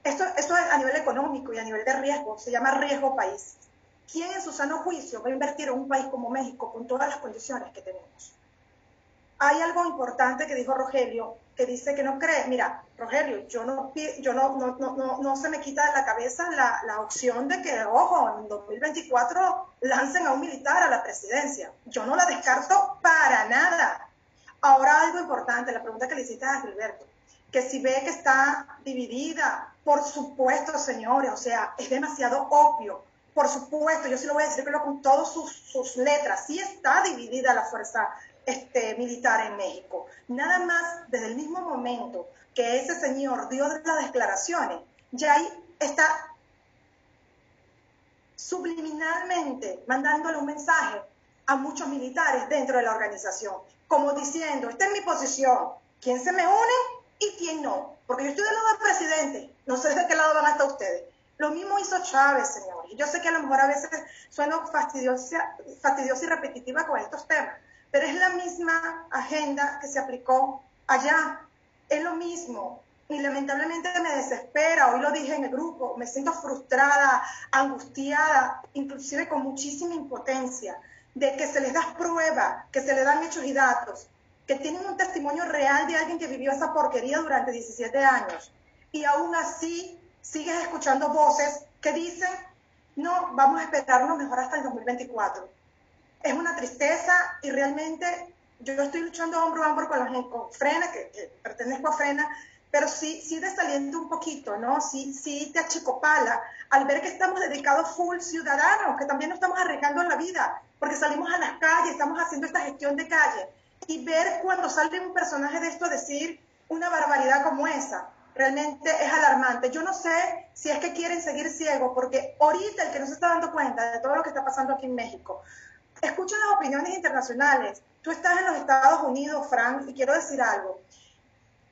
Esto, esto es a nivel económico y a nivel de riesgo, se llama riesgo país. ¿Quién en su sano juicio va a invertir en un país como México con todas las condiciones que tenemos? Hay algo importante que dijo Rogelio, que dice que no cree. Mira, Rogelio, yo no, yo no, no, no, no se me quita de la cabeza la, la, opción de que, ojo, en 2024 lancen a un militar a la presidencia. Yo no la descarto para nada. Ahora algo importante, la pregunta que le hiciste a Gilberto, que si ve que está dividida, por supuesto, señores, o sea, es demasiado obvio. Por supuesto, yo sí lo voy a decir con todas sus, sus letras, sí está dividida la fuerza este, militar en México. Nada más desde el mismo momento que ese señor dio las declaraciones, ya ahí está subliminalmente mandándole un mensaje a muchos militares dentro de la organización, como diciendo, esta es mi posición, quién se me une y quién no, porque yo estoy del lado del presidente, no sé de qué lado van a estar ustedes. Lo mismo hizo Chávez, señores. Yo sé que a lo mejor a veces suena fastidiosa, fastidiosa y repetitiva con estos temas, pero es la misma agenda que se aplicó allá. Es lo mismo. Y lamentablemente me desespera, hoy lo dije en el grupo, me siento frustrada, angustiada, inclusive con muchísima impotencia, de que se les da prueba, que se les dan hechos y datos, que tienen un testimonio real de alguien que vivió esa porquería durante 17 años. Y aún así sigues escuchando voces que dicen, no, vamos a esperarnos mejor hasta el 2024 es una tristeza y realmente yo estoy luchando hombro a hombro con, los, con Frena, que, pertenezco a Frena, pero sí, sí desaliento un poquito, ¿no? Sí, sí te achicopala al ver que estamos dedicados full ciudadanos, que también nos estamos arriesgando en la vida, porque salimos a las calles, estamos haciendo esta gestión de calle, y ver cuando sale un personaje de esto decir una barbaridad como esa, realmente es alarmante. Yo no sé si es que quieren seguir ciegos, porque ahorita el que no se está dando cuenta de todo lo que está pasando aquí en México, escucha las opiniones internacionales. Tú estás en los Estados Unidos, Frank, y quiero decir algo.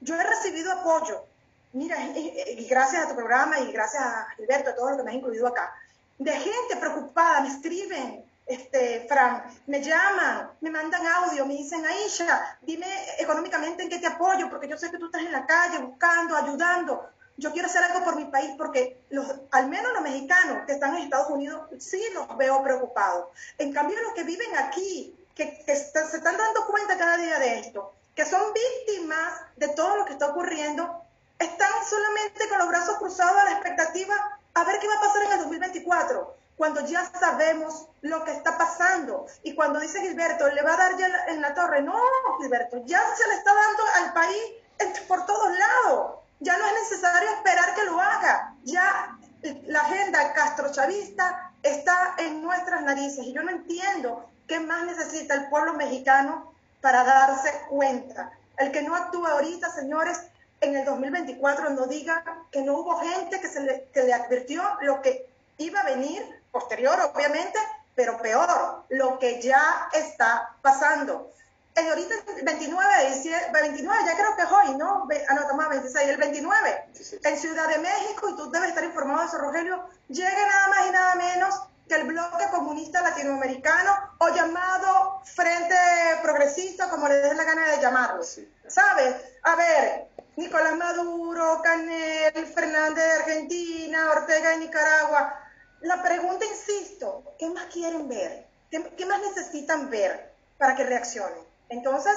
Yo he recibido apoyo, mira, y gracias a tu programa y gracias a Gilberto, a todo lo que me has incluido acá, de gente preocupada, me escriben, este, Frank, me llaman, me mandan audio, me dicen, Aisha, dime económicamente en qué te apoyo, porque yo sé que tú estás en la calle buscando, ayudando yo quiero hacer algo por mi país porque los, al menos los mexicanos que están en Estados Unidos sí los veo preocupados. En cambio, los que viven aquí, que, se están dando cuenta cada día de esto, que son víctimas de todo lo que está ocurriendo, están solamente con los brazos cruzados a la expectativa a ver qué va a pasar en el 2024 cuando ya sabemos lo que está pasando. Y cuando dice Gilberto, le va a dar ya en la torre, no, Gilberto, ya se le está dando al país por todos lados. Ya no es necesario esperar que lo haga. Ya la agenda castrochavista está en nuestras narices. Y yo no entiendo qué más necesita el pueblo mexicano para darse cuenta. El que no actúe ahorita, señores, en el 2024 no diga que no hubo gente que, se le, que le advirtió lo que iba a venir posterior, obviamente, pero peor, lo que ya está pasando. En ahorita 29 de diciembre, 29, ya creo que es hoy, ¿no? Ah, no, toma 26, el 29, en Ciudad de México, y tú debes estar informado de eso, Rogelio, llega nada más y nada menos que el bloque comunista latinoamericano o llamado Frente Progresista, como le den la gana de llamarlo. ¿Sabes? A ver, Nicolás Maduro, Canel, Fernández de Argentina, Ortega de Nicaragua. La pregunta, insisto, ¿qué más quieren ver? ¿Qué, más necesitan ver para que reaccionen? Entonces,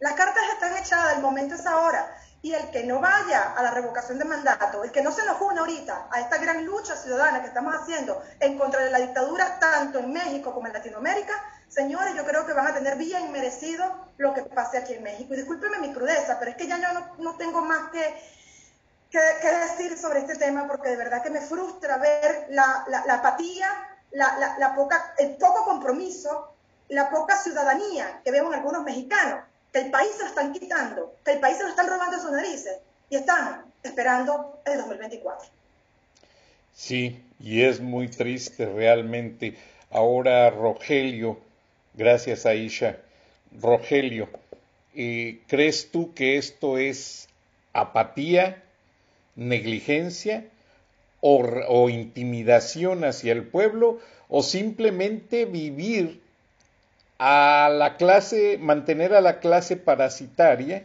las cartas están echadas, el momento es ahora. Y el que no vaya a la revocación de mandato, el que no se nos une ahorita a esta gran lucha ciudadana que estamos haciendo en contra de la dictadura, tanto en México como en Latinoamérica, señores, yo creo que van a tener bien merecido lo que pase aquí en México. Y discúlpeme mi crudeza, pero es que ya yo no, tengo más que, que, decir sobre este tema porque de verdad que me frustra ver la, apatía, la, poca, el poco compromiso, la poca ciudadanía que vemos en algunos mexicanos que el país se lo están quitando, que el país se lo están robando de sus narices y están esperando el 2024. Sí, y es muy triste realmente. Ahora Rogelio, gracias a Isha, Rogelio, eh, ¿crees tú que esto es apatía, negligencia o, o intimidación hacia el pueblo o simplemente vivir a la clase, mantener a la clase parasitaria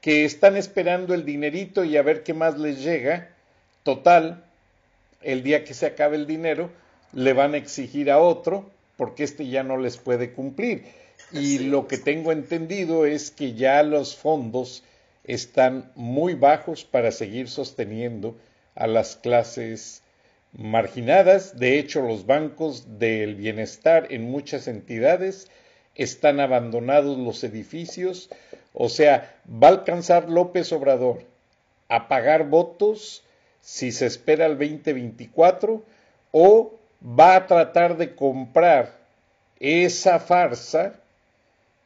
que están esperando el dinerito y a ver qué más les llega. Total, el día que se acabe el dinero, le van a exigir a otro porque este ya no les puede cumplir. Y lo que tengo entendido es que ya los fondos están muy bajos para seguir sosteniendo a las clases marginadas. De hecho, los bancos del bienestar en muchas entidades están abandonados los edificios. O sea, va a alcanzar López Obrador a pagar votos si se espera el 2024 o va a tratar de comprar esa farsa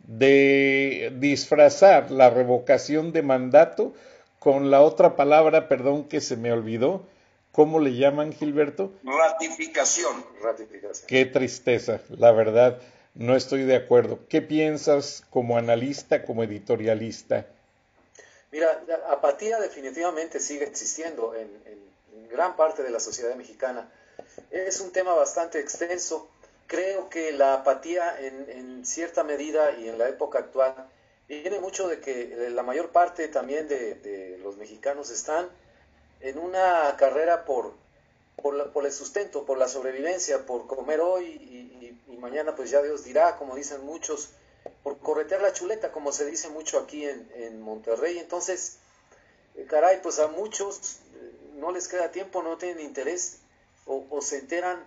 de disfrazar la revocación de mandato con la otra palabra, perdón, que se me olvidó, ¿Cómo le llaman, Gilberto? Ratificación. Ratificación. Qué tristeza, la verdad, no estoy de acuerdo. ¿Qué piensas como analista, como editorialista? Mira, la apatía definitivamente sigue existiendo en, gran parte de la sociedad mexicana. Es un tema bastante extenso. Creo que la apatía en, cierta medida y en la época actual viene mucho de que la mayor parte también de los mexicanos están en una carrera por, por, el sustento, por la sobrevivencia, por comer hoy y, mañana pues ya Dios dirá, como dicen muchos, por corretear la chuleta, como se dice mucho aquí en, Monterrey. Entonces, eh, caray, pues a muchos eh, no les queda tiempo, no tienen interés o, se enteran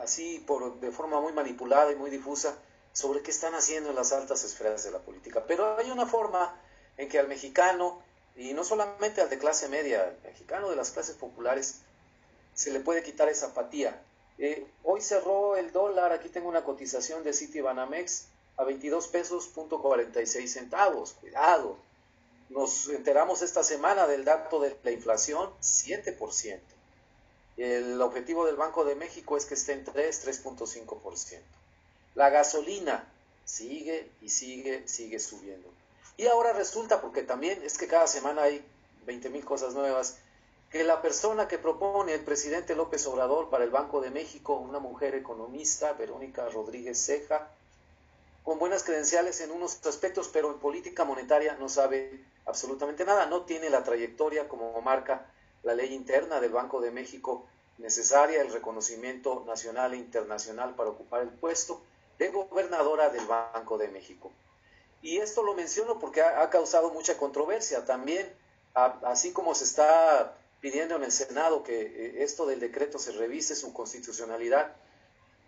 así por, de forma muy manipulada y muy difusa sobre qué están haciendo en las altas esferas de la política. Pero hay una forma en que al mexicano y no solamente al de clase media, al mexicano de las clases populares, se le puede quitar esa apatía. Eh, hoy cerró el dólar, aquí tengo una cotización de City Banamex a 22 pesos punto 46 centavos. Cuidado. Nos enteramos esta semana del dato de la inflación, 7%. El objetivo del Banco de México es que esté en 3, 3.5%. La gasolina sigue y sigue, sigue subiendo. Y ahora resulta, porque también es que cada semana hay 20 mil cosas nuevas, que la persona que propone el presidente López Obrador para el Banco de México, una mujer economista, Verónica Rodríguez Ceja, con buenas credenciales en unos aspectos, pero en política monetaria no sabe absolutamente nada, no tiene la trayectoria como marca la ley interna del Banco de México necesaria, el reconocimiento nacional e internacional para ocupar el puesto de gobernadora del Banco de México. Y esto lo menciono porque ha, causado mucha controversia también, así como se está pidiendo en el Senado que eh, esto del decreto se revise su constitucionalidad.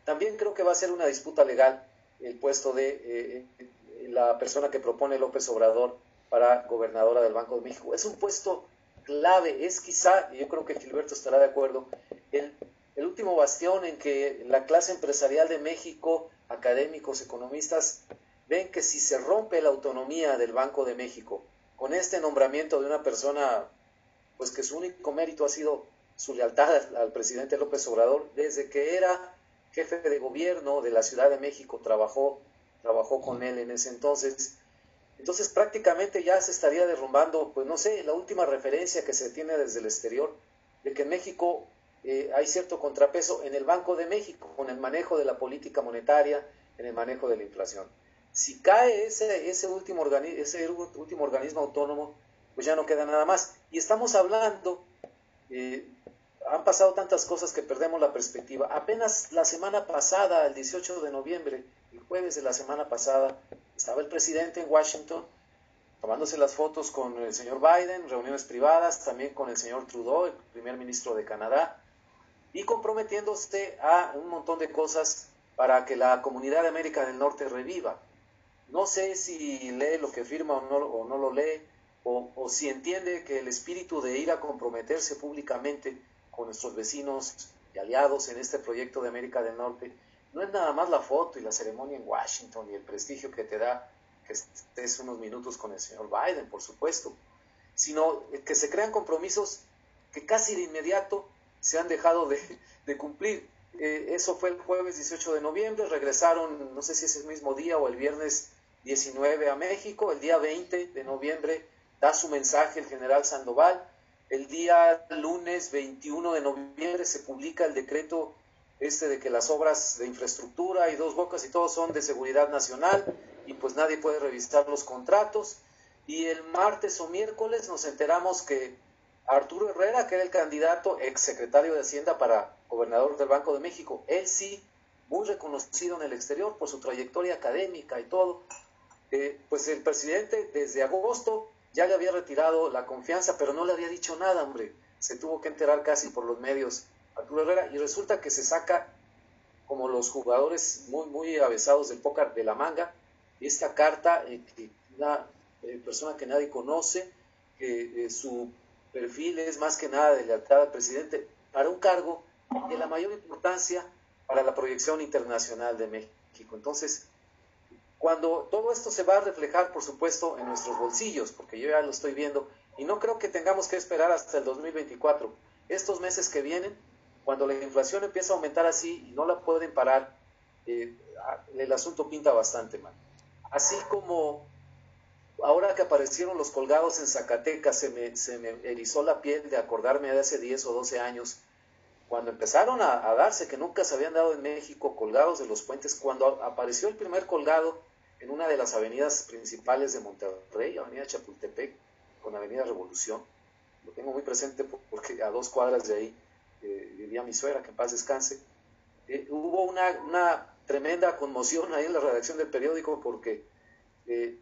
También creo que va a ser una disputa legal el puesto de eh, la persona que propone López Obrador para gobernadora del Banco de México. Es un puesto clave, es quizá, y yo creo que Gilberto estará de acuerdo, el, el último bastión en que la clase empresarial de México, académicos, economistas, ven que si se rompe la autonomía del Banco de México con este nombramiento de una persona, pues que su único mérito ha sido su lealtad al presidente López Obrador, desde que era jefe de gobierno de la Ciudad de México, trabajó, trabajó con él en ese entonces. Entonces prácticamente ya se estaría derrumbando, pues no sé, la última referencia que se tiene desde el exterior de que en México eh, hay cierto contrapeso en el Banco de México, con el manejo de la política monetaria, en el manejo de la inflación. Si cae ese, ese, último, ese último organismo autónomo, pues ya no queda nada más. Y estamos hablando, eh, han pasado tantas cosas que perdemos la perspectiva. Apenas la semana pasada, el 18 de noviembre, el jueves de la semana pasada, estaba el presidente en Washington tomándose las fotos con el señor Biden, reuniones privadas, también con el señor Trudeau, el primer ministro de Canadá, y comprometiéndose a un montón de cosas para que la comunidad de América del Norte reviva. No sé si lee lo que firma o no, o no lo lee, o, o, si entiende que el espíritu de ir a comprometerse públicamente con nuestros vecinos y aliados en este proyecto de América del Norte no es nada más la foto y la ceremonia en Washington y el prestigio que te da que estés unos minutos con el señor Biden, por supuesto, sino que se crean compromisos que casi de inmediato se han dejado de, cumplir. Eh, eso fue el jueves 18 de noviembre, regresaron, no sé si es el mismo día o el viernes 19 a México, el día 20 de noviembre da su mensaje el general Sandoval, el día lunes 21 de noviembre se publica el decreto este de que las obras de infraestructura y dos bocas y todo son de seguridad nacional y pues nadie puede revisar los contratos. Y el martes o miércoles nos enteramos que Arturo Herrera, que era el candidato ex secretario de Hacienda para gobernador del Banco de México, él sí, muy reconocido en el exterior por su trayectoria académica y todo, eh, pues el presidente desde agosto ya le había retirado la confianza, pero no le había dicho nada, hombre. Se tuvo que enterar casi por los medios Arturo Herrera y resulta que se saca como los jugadores muy, muy avesados del póker de la manga, esta carta, eh, que una eh, persona que nadie conoce, que su perfil es más que nada de lealtad al presidente para un cargo de la mayor importancia para la proyección internacional de México. Entonces, cuando todo esto se va a reflejar, por supuesto, en nuestros bolsillos, porque yo ya lo estoy viendo, y no creo que tengamos que esperar hasta el 2024. Estos meses que vienen, cuando la inflación empieza a aumentar así y no la pueden parar, eh, el asunto pinta bastante mal. Así como ahora que aparecieron los colgados en Zacatecas, se me, se me erizó la piel de acordarme de hace 10 o 12 años, cuando empezaron a, darse, que nunca se habían dado en México, colgados de los puentes, cuando apareció el primer colgado en una de las avenidas principales de Monterrey, Avenida Chapultepec, con Avenida Revolución, lo tengo muy presente porque a dos cuadras de ahí eh, vivía mi suegra, que en paz descanse, eh, hubo una, una, tremenda conmoción ahí en la redacción del periódico porque eh,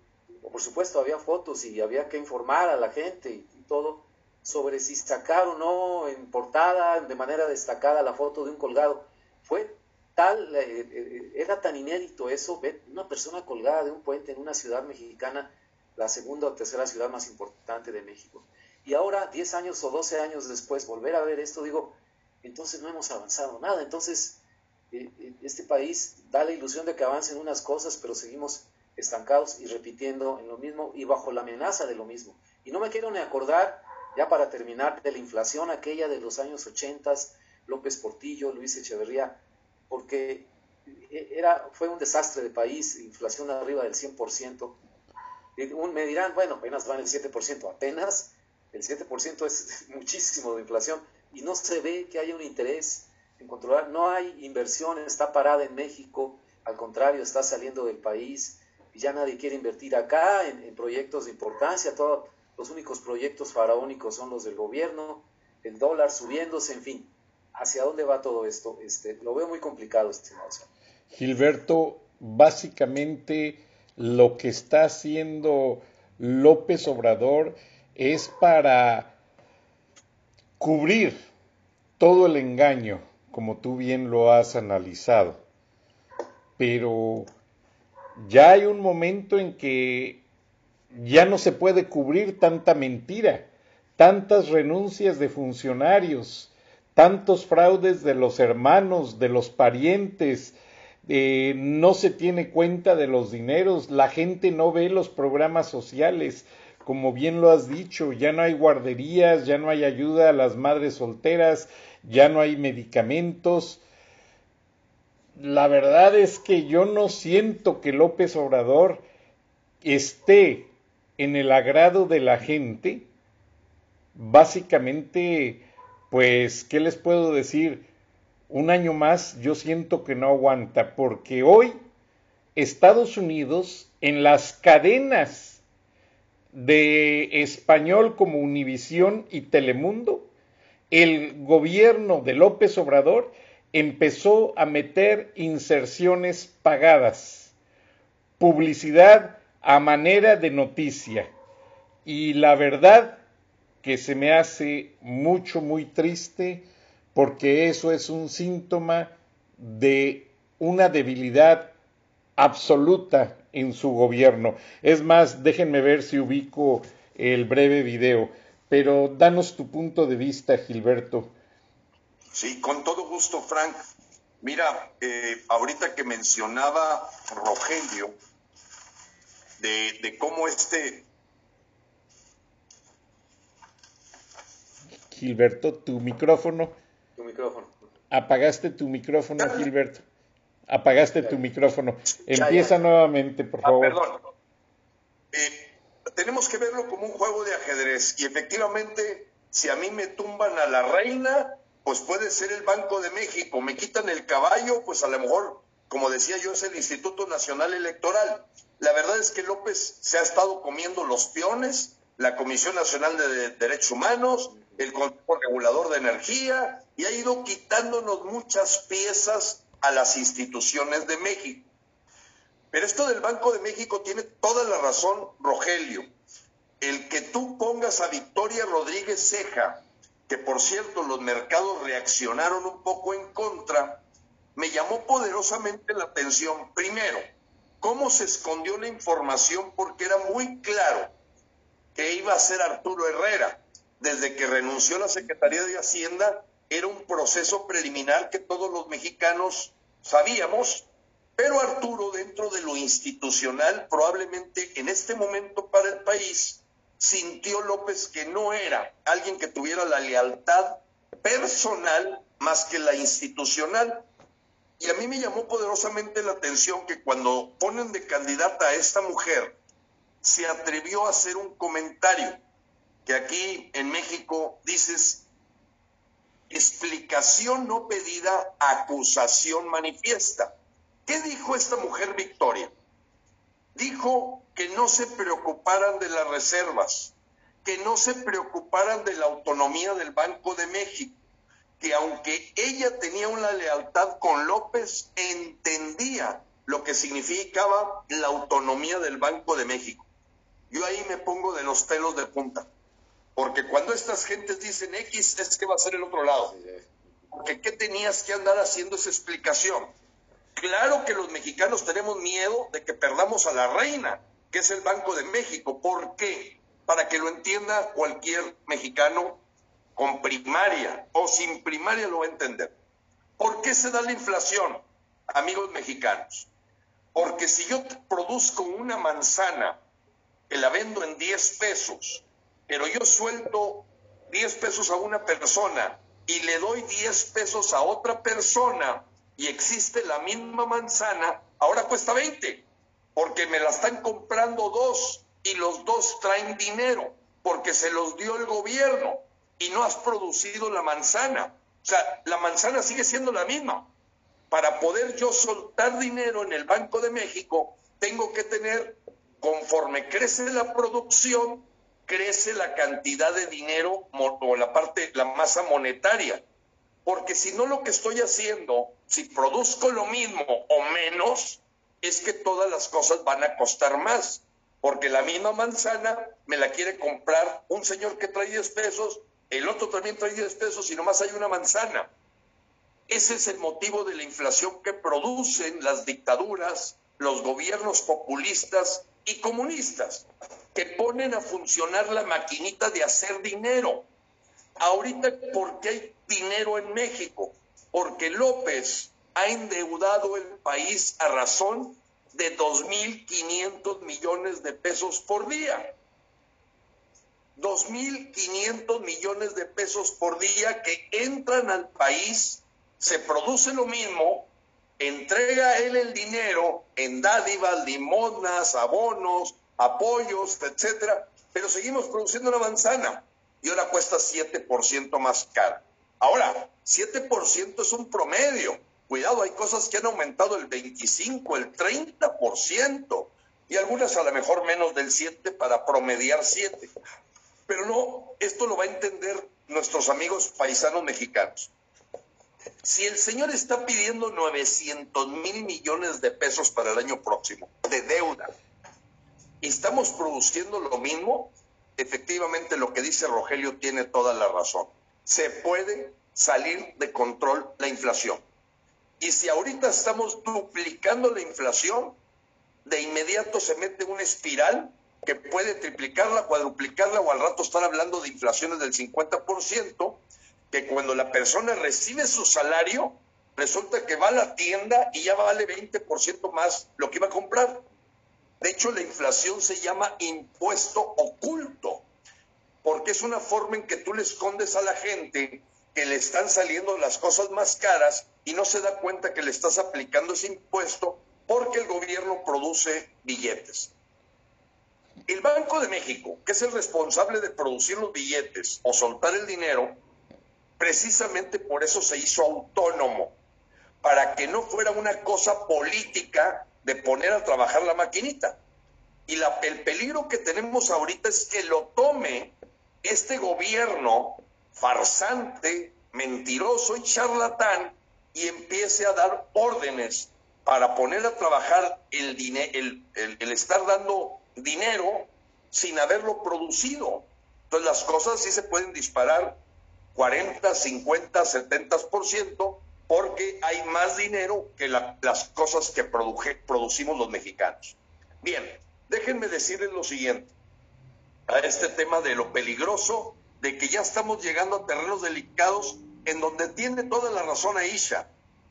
por supuesto había fotos y había que informar a la gente y, todo sobre si sacar o no en portada de manera destacada la foto de un colgado. Fue tal, eh, eh, era tan inédito eso, ver una persona colgada de un puente en una ciudad mexicana, la segunda o tercera ciudad más importante de México. Y ahora, 10 años o 12 años después, volver a ver esto, digo, entonces no hemos avanzado nada. Entonces, eh, este país da la ilusión de que avancen unas cosas, pero seguimos estancados y repitiendo en lo mismo y bajo la amenaza de lo mismo. Y no me quiero ni acordar, ya para terminar, de la inflación aquella de los años 80, López Portillo, Luis Echeverría, porque era, fue un desastre de país, inflación arriba del 100%. me dirán, bueno, apenas van el 7%, apenas el 7% es muchísimo de inflación y no se ve que haya un interés en controlar, no hay inversión, está parada en México, al contrario, está saliendo del país, ya nadie quiere invertir acá en, proyectos de importancia, todos los únicos proyectos faraónicos son los del gobierno, el dólar subiéndose, en fin, ¿hacia dónde va todo esto? Este, lo veo muy complicado, estimado. Gilberto, básicamente lo que está haciendo López Obrador es para cubrir todo el engaño, como tú bien lo has analizado, pero ya hay un momento en que ya no se puede cubrir tanta mentira, tantas renuncias de funcionarios, tantos fraudes de los hermanos, de los parientes, eh, no se tiene cuenta de los dineros, la gente no ve los programas sociales, como bien lo has dicho, ya no hay guarderías, ya no hay ayuda a las madres solteras, ya no hay medicamentos. La verdad es que yo no siento que López Obrador esté en el agrado de la gente. Básicamente, pues, ¿qué les puedo decir? Un año más yo siento que no aguanta, porque hoy Estados Unidos en las cadenas de español como Univisión y Telemundo, el gobierno de López Obrador empezó a meter inserciones pagadas, publicidad a manera de noticia. Y la verdad que se me hace mucho, muy triste porque eso es un síntoma de una debilidad absoluta en su gobierno. Es más, déjenme ver si ubico el breve video, pero danos tu punto de vista, Gilberto. Sí, con todo gusto, Frank. Mira, eh, ahorita que mencionaba Rogelio, de, de cómo este... Gilberto, tu micrófono. Tu micrófono. Apagaste tu micrófono, Gilberto. Apagaste tu micrófono. Empieza nuevamente, por Ah, favor. perdón. Eh, tenemos que verlo como un juego de ajedrez y efectivamente, si a mí me tumban a la reina, pues puede ser el Banco de México. Me quitan el caballo, pues a lo mejor, como decía yo, es el Instituto Nacional Electoral. La verdad es que López se ha estado comiendo los peones, la Comisión Nacional de Derechos Humanos, el Consejo Regulador de Energía, y ha ido quitándonos muchas piezas a las instituciones de México. Pero esto del Banco de México tiene toda la razón, Rogelio. El que tú pongas a Victoria Rodríguez Ceja, que por cierto los mercados reaccionaron un poco en contra, me llamó poderosamente la atención. Primero, cómo se escondió la información porque era muy claro que iba a ser Arturo Herrera. Desde que renunció a la Secretaría de Hacienda, era un proceso preliminar que todos los mexicanos sabíamos, pero Arturo, dentro de lo institucional, probablemente en este momento para el país, sintió López que no era alguien que tuviera la lealtad personal más que la institucional. Y a mí me llamó poderosamente la atención que cuando ponen de candidata a esta mujer, se atrevió a hacer un comentario que aquí en México dices, explicación no pedida, acusación manifiesta. ¿Qué dijo esta mujer Victoria? Dijo que no se preocuparan de las reservas, que no se preocuparan de la autonomía del Banco de México, que aunque ella tenía una lealtad con López, entendía lo que significaba la autonomía del Banco de México. Yo ahí me pongo de los pelos de punta, porque cuando estas gentes dicen X es que va a ser el otro lado. Porque ¿qué tenías que andar haciendo esa explicación? Claro que los mexicanos tenemos miedo de que perdamos a la reina, que es el Banco de México. ¿Por qué? Para que lo entienda cualquier mexicano con primaria o sin primaria lo va a entender. ¿Por qué se da la inflación, amigos mexicanos? Porque si yo produzco una manzana que la vendo en 10 pesos, pero yo suelto 10 pesos a una persona y le doy 10 pesos a otra persona y existe la misma manzana, ahora cuesta 20, porque me la están comprando dos y los dos traen dinero, porque se los dio el gobierno y no has producido la manzana. O sea, la manzana sigue siendo la misma. Para poder yo soltar dinero en el Banco de México, tengo que tener, conforme crece la producción, crece la cantidad de dinero o la parte, la masa monetaria. Porque si no lo que estoy haciendo, si produzco lo mismo o menos, es que todas las cosas van a costar más. Porque la misma manzana me la quiere comprar un señor que trae 10 pesos el otro también trae 10 pesos y nomás hay una manzana. Ese es el motivo de la inflación que producen las dictaduras, los gobiernos populistas y comunistas, que ponen a funcionar la maquinita de hacer dinero. Ahorita, ¿por qué hay dinero en México? Porque López ha endeudado el país a razón de 2.500 millones de pesos por día. 2.500 millones de pesos por día que entran al país, se produce lo mismo, entrega él el dinero en dádivas, limosnas, abonos, apoyos, etcétera, pero seguimos produciendo una manzana y ahora cuesta 7% más caro. Ahora, 7% es un promedio. Cuidado, hay cosas que han aumentado el 25, el 30% y algunas a lo mejor menos del 7 para promediar 7. Pero no, esto lo va a entender nuestros amigos paisanos mexicanos. Si el señor está pidiendo 900 mil millones de pesos para el año próximo de deuda, y estamos produciendo lo mismo, efectivamente lo que dice Rogelio tiene toda la razón. Se puede salir de control la inflación. Y si ahorita estamos duplicando la inflación, de inmediato se mete una espiral que puede triplicarla, cuadruplicarla o al rato estar hablando de inflaciones del 50%, que cuando la persona recibe su salario, resulta que va a la tienda y ya vale 20% más lo que iba a comprar. De hecho, la inflación se llama impuesto oculto, porque es una forma en que tú le escondes a la gente que le están saliendo las cosas más caras y no se da cuenta que le estás aplicando ese impuesto porque el gobierno produce billetes. El Banco de México, que es el responsable de producir los billetes o soltar el dinero, precisamente por eso se hizo autónomo, para que no fuera una cosa política de poner a trabajar la maquinita. Y la, el peligro que tenemos ahorita es que lo tome este gobierno farsante, mentiroso y charlatán y empiece a dar órdenes para poner a trabajar el, el, el estar dando dinero sin haberlo producido. Entonces las cosas sí se pueden disparar 40, 50, 70% porque hay más dinero que las cosas que producimos los mexicanos. Bien, déjenme decirles lo siguiente a este tema de lo peligroso de que ya estamos llegando a terrenos delicados en donde tiene toda la razón Aisha.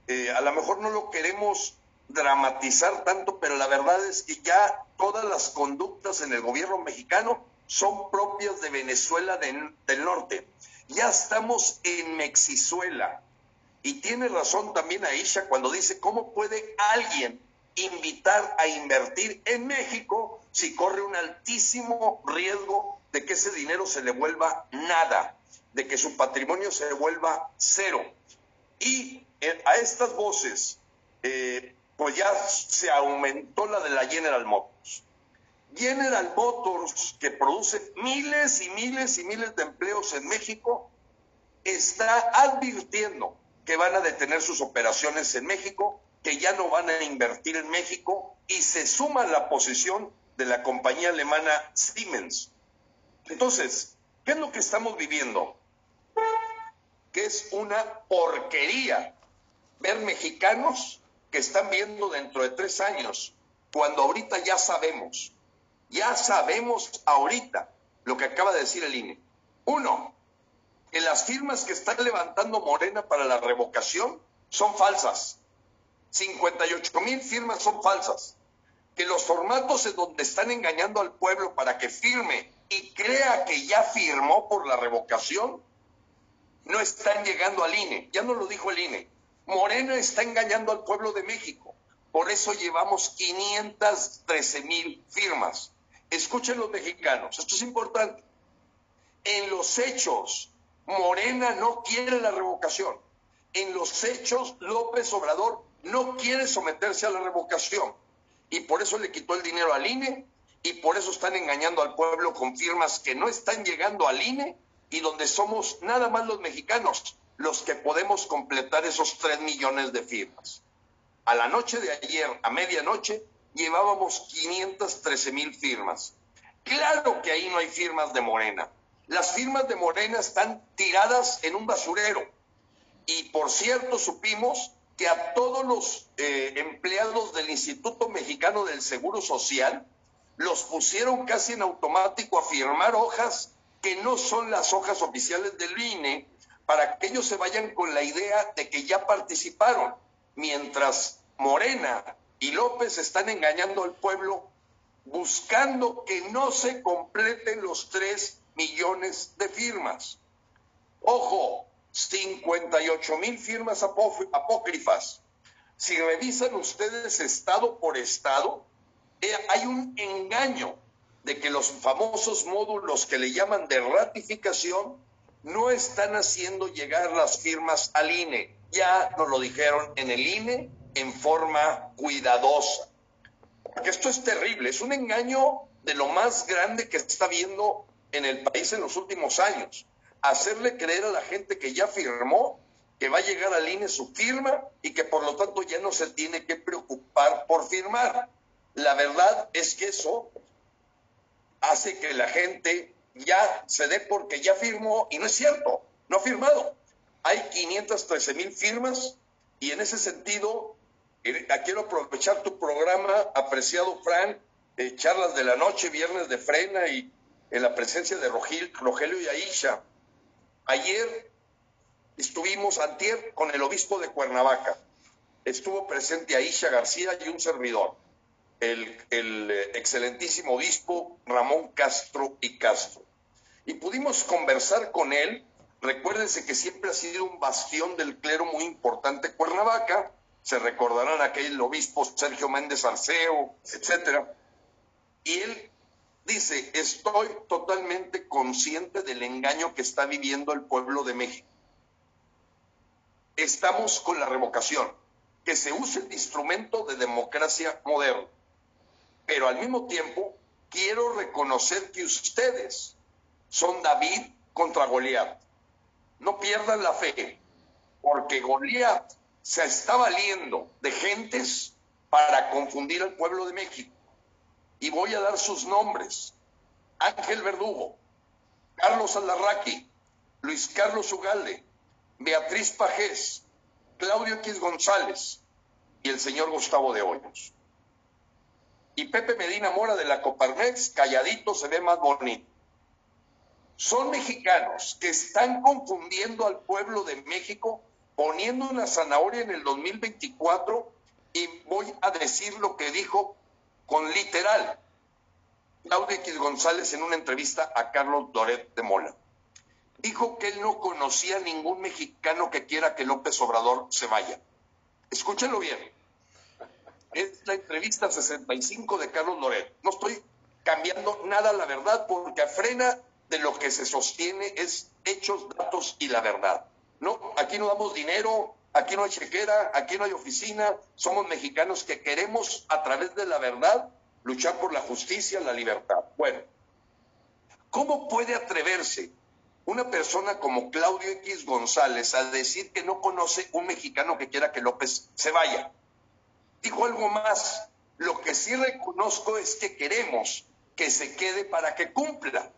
Eh, a lo mejor no lo queremos dramatizar tanto, pero la verdad es que ya todas las conductas en el gobierno mexicano son propias de Venezuela del norte. Ya estamos en Mexizuela. Y tiene razón también Aisha cuando dice, ¿cómo puede alguien invitar a invertir en México si corre un altísimo riesgo de que ese dinero se le vuelva nada, de que su patrimonio se vuelva cero? Y eh, a estas voces, eh, pues ya se aumentó la de la General Motors. General Motors, que produce miles y miles y miles de empleos en México, está advirtiendo que van a detener sus operaciones en México, que ya no van a invertir en México y se suma la posición de la compañía alemana Siemens. Entonces, ¿qué es lo que estamos viviendo? Que es una porquería ver mexicanos que están viendo dentro de tres años, cuando ahorita ya sabemos, ya sabemos ahorita lo que acaba de decir el INE. Uno, que las firmas que están levantando Morena para la revocación son falsas. 58 mil firmas son falsas. Que los formatos en donde están engañando al pueblo para que firme y crea que ya firmó por la revocación, no están llegando al INE. Ya no lo dijo el INE. Morena está engañando al pueblo de México. Por eso llevamos 513 mil firmas. Escuchen los mexicanos, esto es importante. En los hechos, Morena no quiere la revocación. En los hechos, López Obrador no quiere someterse a la revocación. Y por eso le quitó el dinero al INE y por eso están engañando al pueblo con firmas que no están llegando al INE y donde somos nada más los mexicanos los que podemos completar esos tres millones de firmas. A la noche de ayer, a medianoche, llevábamos 513 mil firmas. Claro que ahí no hay firmas de Morena. las firmas de Morena están tiradas en un basurero. Y por cierto, supimos que a todos los eh, empleados del Instituto Mexicano del Seguro Social los pusieron casi en automático a firmar hojas que no son las hojas oficiales del INE para que ellos se vayan con la idea de que ya participaron, mientras Morena y López están engañando al pueblo buscando que no se completen los tres millones de firmas. Ojo, 58 mil firmas apócrifas. Si revisan ustedes estado por estado, eh, hay un engaño de que los famosos módulos que le llaman de ratificación no están haciendo llegar las firmas al INE. Ya nos lo dijeron en el INE en forma cuidadosa. Porque esto es terrible, es un engaño de lo más grande que está viendo en el país en los últimos años. Hacerle creer a la gente que ya firmó que va a llegar al INE su firma y que por lo tanto ya no se tiene que preocupar por firmar. La verdad es que eso hace que la gente ya se dé porque ya firmó y no es cierto, no ha firmado. Hay 513 mil firmas y en ese sentido quiero aprovechar tu programa, apreciado Fran, eh, charlas de la noche, viernes de frena y en la presencia de Rogelio y Aisha. Ayer estuvimos antier con el obispo de Cuernavaca. Estuvo presente Aisha García y un servidor, el, el eh, excelentísimo obispo Ramón Castro y Castro. Y pudimos conversar con él. Recuérdense que siempre ha sido un bastión del clero muy importante Cuernavaca se recordarán aquel obispo Sergio Méndez Arceo, etcétera. Y él dice, estoy totalmente consciente del engaño que está viviendo el pueblo de México. Estamos con la revocación, que se use el instrumento de democracia moderna. Pero al mismo tiempo, quiero reconocer que ustedes son David contra Goliat. No pierdan la fe, porque Goliat se está valiendo de gentes para confundir al pueblo de México. Y voy a dar sus nombres. Ángel Verdugo, Carlos Alarraqui, Luis Carlos Ugalde, Beatriz Pajés, Claudio X González y el señor Gustavo de Hoyos. Y Pepe Medina Mora de la Coparmex, calladito se ve más bonito. Son mexicanos que están confundiendo al pueblo de México poniendo una zanahoria en el 2024 y voy a decir lo que dijo con literal Claudio X González en una entrevista a Carlos Doret de Mola. Dijo que él no conocía ningún mexicano que quiera que López Obrador se vaya. Escúchenlo bien. Es la entrevista 65 de Carlos Doret. No estoy cambiando nada la verdad porque a frena de lo que se sostiene es hechos, datos y la verdad. No, aquí no damos dinero, aquí no hay chequera, aquí no hay oficina, somos mexicanos que queremos a través de la verdad luchar por la justicia, la libertad. Bueno, ¿cómo puede atreverse una persona como Claudio X González a decir que no conoce un mexicano que quiera que López se vaya? Dijo algo más, lo que sí reconozco es que queremos que se quede para que cumpla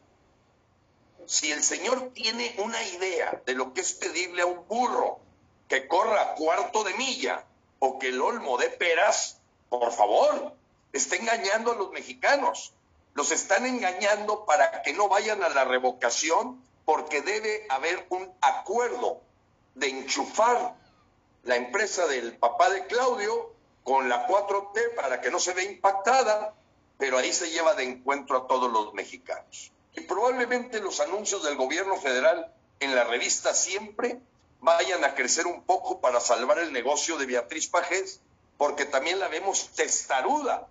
si el Señor tiene una idea de lo que es pedirle a un burro que corra cuarto de milla o que el olmo de peras, por favor, está engañando a los mexicanos. Los están engañando para que no vayan a la revocación porque debe haber un acuerdo de enchufar la empresa del papá de Claudio con la 4T para que no se vea impactada, pero ahí se lleva de encuentro a todos los mexicanos. Y probablemente los anuncios del gobierno federal en la revista siempre vayan a crecer un poco para salvar el negocio de Beatriz Pajés, porque también la vemos testaruda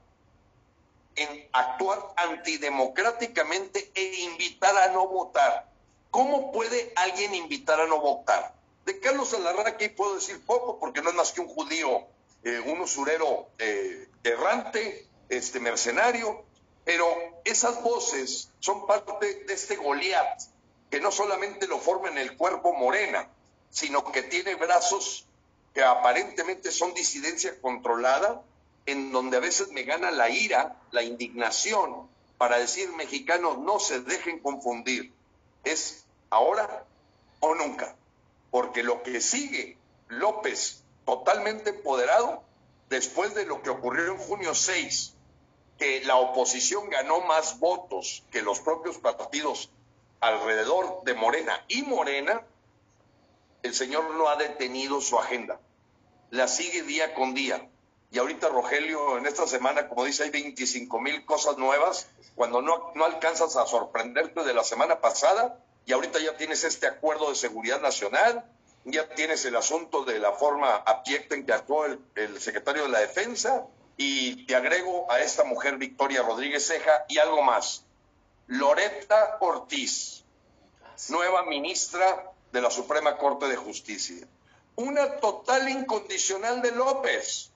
en actuar antidemocráticamente e invitar a no votar. ¿Cómo puede alguien invitar a no votar? De Carlos Alarraqui puedo decir poco porque no es más que un judío, eh, un usurero eh, errante, este mercenario, pero esas voces son parte de este Goliat, que no solamente lo forma en el cuerpo morena, sino que tiene brazos que aparentemente son disidencia controlada, en donde a veces me gana la ira, la indignación, para decir mexicanos no se dejen confundir. es ahora o nunca, porque lo que sigue López totalmente empoderado después de lo que ocurrió en junio 6, que la oposición ganó más votos que los propios partidos alrededor de Morena y Morena, el señor no ha detenido su agenda, la sigue día con día. Y ahorita, Rogelio, en esta semana, como dice, hay 25 mil cosas nuevas, cuando no, no alcanzas a sorprenderte de la semana pasada, y ahorita ya tienes este acuerdo de seguridad nacional, ya tienes el asunto de la forma abyecta en que actuó el, el secretario de la Defensa, y te agrego a esta mujer Victoria Rodríguez Ceja y algo más. Loretta Ortiz, nueva ministra de la Suprema Corte de Justicia. Una total incondicional de López.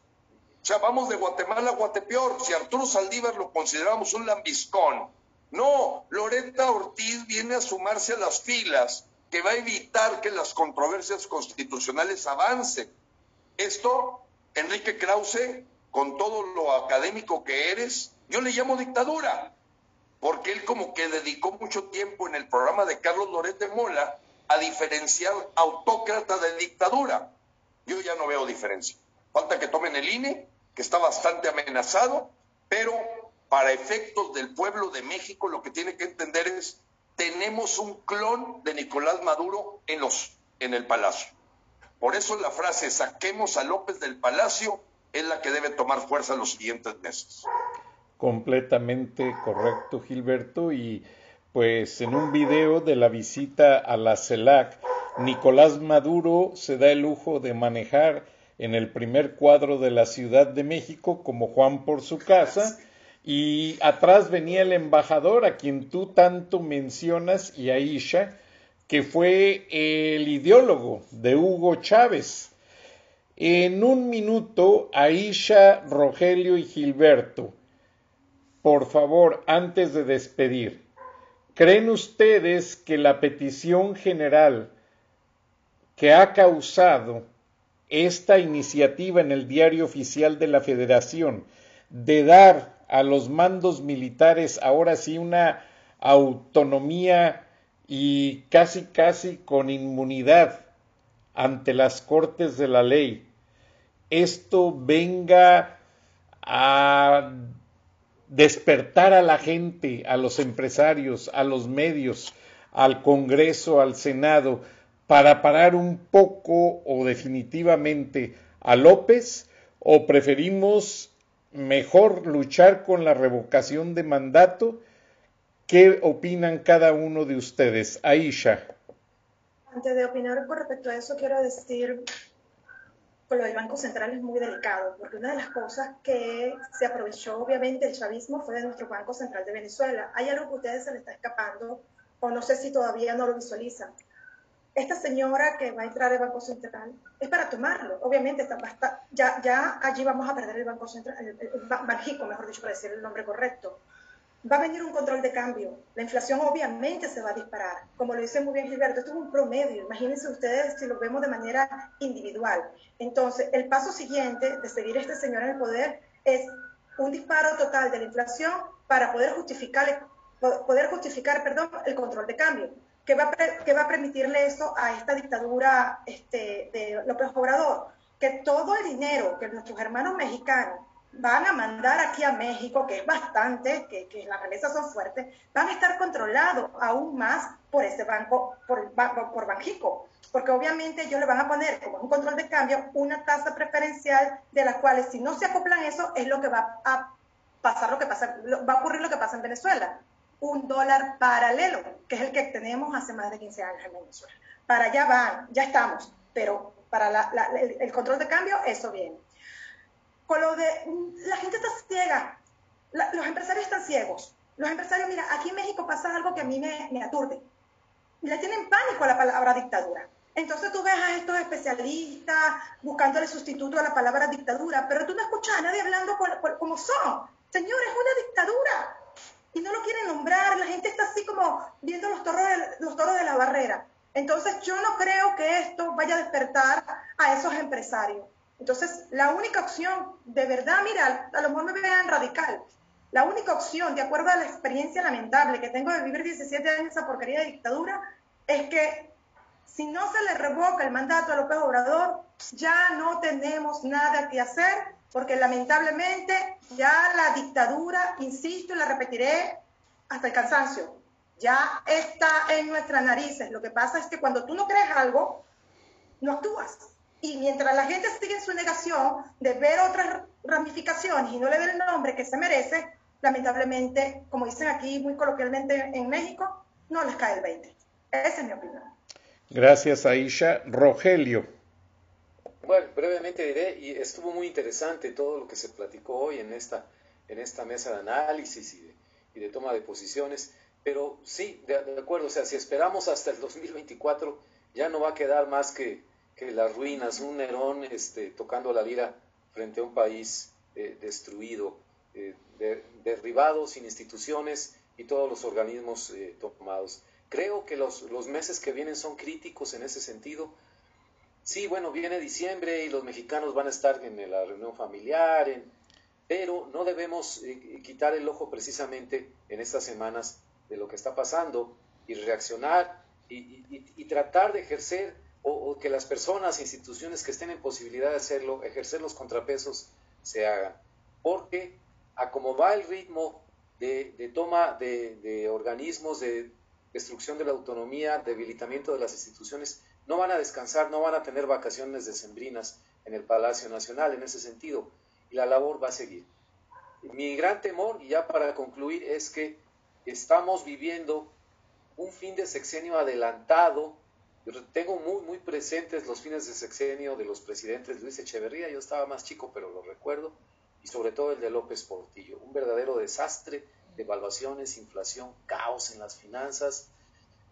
O sea, vamos de Guatemala a Guatepeor. Si Arturo Saldívar lo consideramos un lambiscón. No, Loretta Ortiz viene a sumarse a las filas que va a evitar que las controversias constitucionales avancen. Esto, Enrique Krause, con todo lo académico que eres, yo le llamo dictadura, porque él como que dedicó mucho tiempo en el programa de Carlos Loret de Mola a diferenciar autócrata de dictadura. Yo ya no veo diferencia. Falta que tomen el INE, que está bastante amenazado, pero para efectos del pueblo de México lo que tiene que entender es tenemos un clon de Nicolás Maduro en los en el palacio. Por eso la frase saquemos a López del palacio es la que debe tomar fuerza en los siguientes meses. Completamente correcto, Gilberto. Y pues en un video de la visita a la CELAC, Nicolás Maduro se da el lujo de manejar en el primer cuadro de la Ciudad de México como Juan por su casa y atrás venía el embajador a quien tú tanto mencionas y Aisha, que fue el ideólogo de Hugo Chávez. En un minuto, Aisha, Rogelio y Gilberto, por favor, antes de despedir, ¿creen ustedes que la petición general que ha causado esta iniciativa en el diario oficial de la Federación de dar a los mandos militares ahora sí una autonomía y casi casi con inmunidad ante las cortes de la ley, esto venga a despertar a la gente, a los empresarios, a los medios, al Congreso, al Senado, para parar un poco o definitivamente a López o preferimos mejor luchar con la revocación de mandato? ¿Qué opinan cada uno de ustedes? Aisha. Antes de opinar con respecto a eso, quiero decir con lo del Banco Central es muy delicado, porque una de las cosas que se aprovechó obviamente el chavismo fue de nuestro Banco Central de Venezuela. Hay algo que a ustedes se les está escapando, o no sé si todavía no lo visualizan esta señora que va a entrar al Banco Central es para tomarlo. Obviamente, está, ya, ya allí vamos a perder el Banco Central, el, Banjico, mejor dicho, para decir el nombre correcto. Va a venir un control de cambio. La inflación obviamente se va a disparar. Como lo dice muy bien Gilberto, esto es un promedio. Imagínense ustedes si lo vemos de manera individual. Entonces, el paso siguiente de seguir este señor en el poder es un disparo total de la inflación para poder justificar, el control de cambio ¿Qué va, a, va a permitirle eso a esta dictadura este, de López Obrador? Que todo el dinero que nuestros hermanos mexicanos van a mandar aquí a México, que es bastante, que, que las remesas son fuertes, van a estar controlados aún más por ese banco, por, por Banjico. Porque obviamente ellos le van a poner, como un control de cambio, una tasa preferencial de la cual si no se acoplan eso, es lo que va a pasar, lo que pasa, va a ocurrir lo que pasa en Venezuela un dólar paralelo, que es el que tenemos hace más de 15 años en Venezuela. Para allá van, ya estamos, pero para el, control de cambio, eso viene. Con lo de, la gente está ciega, los empresarios están ciegos. Los empresarios, mira, aquí en México pasa algo que a mí me, me aturde. Le tienen pánico a la palabra dictadura. Entonces tú ves a estos especialistas buscándole sustituto a la palabra dictadura, pero tú no escuchas a nadie hablando como son. Señores, es una dictadura y no lo quieren nombrar, la gente está así como viendo los toros los toros de la barrera. Entonces yo no creo que esto vaya a despertar a esos empresarios. Entonces la única opción, de verdad, mira, a lo mejor me vean radical, La única opción, de acuerdo a la experiencia lamentable que tengo de vivir 17 años esa porquería de dictadura, es que si no se le revoca el mandato a López Obrador, ya no tenemos nada que hacer, porque lamentablemente ya la dictadura, insisto y la repetiré hasta el cansancio, ya está en nuestras narices. Lo que pasa es que cuando tú no crees algo, no actúas. Y mientras la gente sigue en su negación de ver otras ramificaciones y no le ve el nombre que se merece, lamentablemente, como dicen aquí muy coloquialmente en México, no les cae el 20. Esa es mi opinión. Gracias, Aisha. Rogelio. Bueno, brevemente diré, y estuvo muy interesante todo lo que se platicó hoy en esta, en esta mesa de análisis y de, y de toma de posiciones, pero sí, de, acuerdo, o sea, si esperamos hasta el 2024, ya no va a quedar más que, que las ruinas, un Nerón este, tocando la lira frente a un país eh, destruido, eh, derribado, sin instituciones y todos los organismos eh, tomados. Creo que los, los meses que vienen son críticos en ese sentido sí, bueno, viene diciembre y los mexicanos van a estar en la reunión familiar, pero no debemos eh, quitar el ojo precisamente en estas semanas de lo que está pasando y reaccionar y, tratar de ejercer o, que las personas, instituciones que estén en posibilidad de hacerlo, ejercer los contrapesos, se hagan. Porque a como va el ritmo de, toma de, de organismos, de destrucción de la autonomía, debilitamiento de las instituciones, no van a descansar, no van a tener vacaciones decembrinas en el Palacio Nacional en ese sentido, y la labor va a seguir. Mi gran temor, y ya para concluir, es que estamos viviendo un fin de sexenio adelantado. Tengo muy, muy presentes los fines de sexenio de los presidentes Luis Echeverría, yo estaba más chico, pero lo recuerdo, y sobre todo el de López Portillo. Un verdadero desastre, devaluaciones, inflación, caos en las finanzas,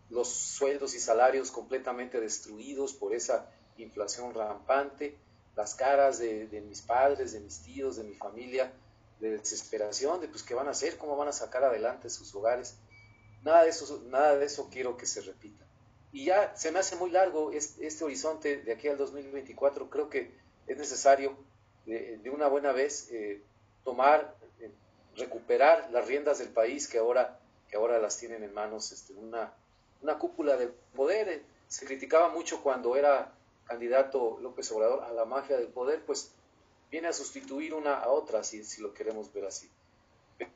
los sueldos y salarios completamente destruidos por esa inflación rampante, las caras de, mis padres, de mis tíos, de mi familia, de desesperación, de pues qué van a hacer, cómo van a sacar adelante sus hogares. Nada de eso, nada de eso quiero que se repita. Y ya se me hace muy largo este, horizonte de aquí al 2024. Creo que es necesario de, una buena vez eh, tomar, eh, recuperar las riendas del país que ahora, que ahora las tienen en manos este, una una cúpula de poder. Se criticaba mucho cuando era candidato López Obrador a la mafia del poder, pues viene a sustituir una a otra, si, si lo queremos ver así.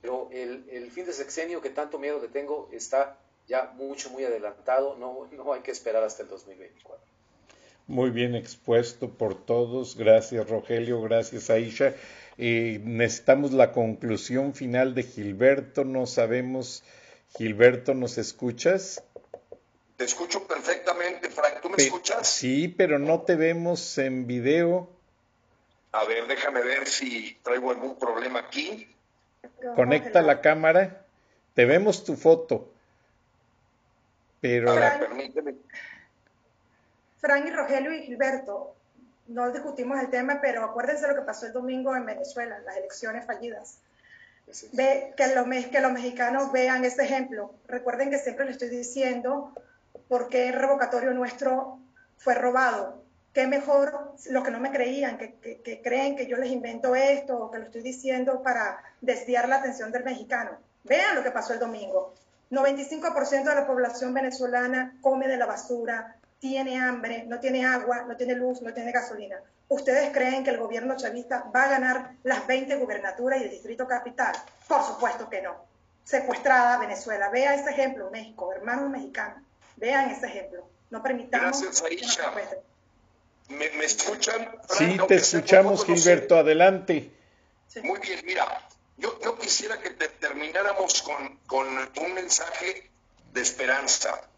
Pero el, fin de sexenio que tanto miedo le tengo está ya mucho, muy adelantado, no, no hay que esperar hasta el 2024. Muy bien expuesto por todos. Gracias, Rogelio. Gracias, Aisha. Eh, necesitamos la conclusión final de Gilberto. No sabemos, Gilberto, ¿nos escuchas? Te escucho perfectamente, Frank. ¿Tú me escuchas? Sí, pero no te vemos en video. A ver, déjame ver si traigo algún problema aquí. Conecta la cámara. Te vemos tu foto. Pero. Frank, permíteme. Frank y Rogelio y Gilberto, no discutimos el tema, pero acuérdense lo que pasó el domingo en Venezuela, las elecciones fallidas. Ve, que, los, que los mexicanos vean ese ejemplo. Recuerden que siempre le estoy diciendo por qué el revocatorio nuestro fue robado. Qué mejor los que no me creían, que, creen que yo les invento esto o que lo estoy diciendo para desviar la atención del mexicano. Vean lo que pasó el domingo. 95% de la población venezolana come de la basura, tiene hambre, no tiene agua, no tiene luz, no tiene gasolina. ¿Ustedes creen que el gobierno chavista va a ganar las 20 gubernaturas y el distrito capital? Por supuesto que no. Secuestrada Venezuela. Vea ese ejemplo, México, hermanos mexicanos. Vean ese ejemplo. No permitamos. Gracias, Aisha. ¿Me, escuchan? Sí, te escuchamos, Gilberto. Adelante. Muy bien, mira, yo, quisiera que termináramos con, con un mensaje de esperanza.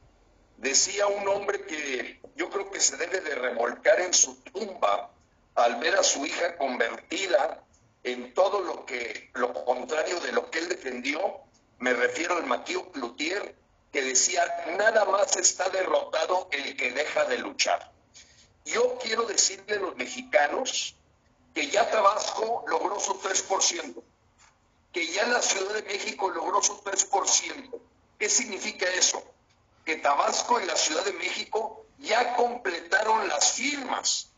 Decía un hombre que yo creo que se debe de remolcar en su tumba al ver a su hija convertida en todo lo que lo contrario de lo que él defendió. Me refiero al Matío Cloutier, que decía, nada más está derrotado el que deja de luchar. Yo quiero decirle a los mexicanos que ya Tabasco logró su 3%, que ya la Ciudad de México logró su 3%. ¿Qué significa eso? Que Tabasco y la Ciudad de México ya completaron las firmas.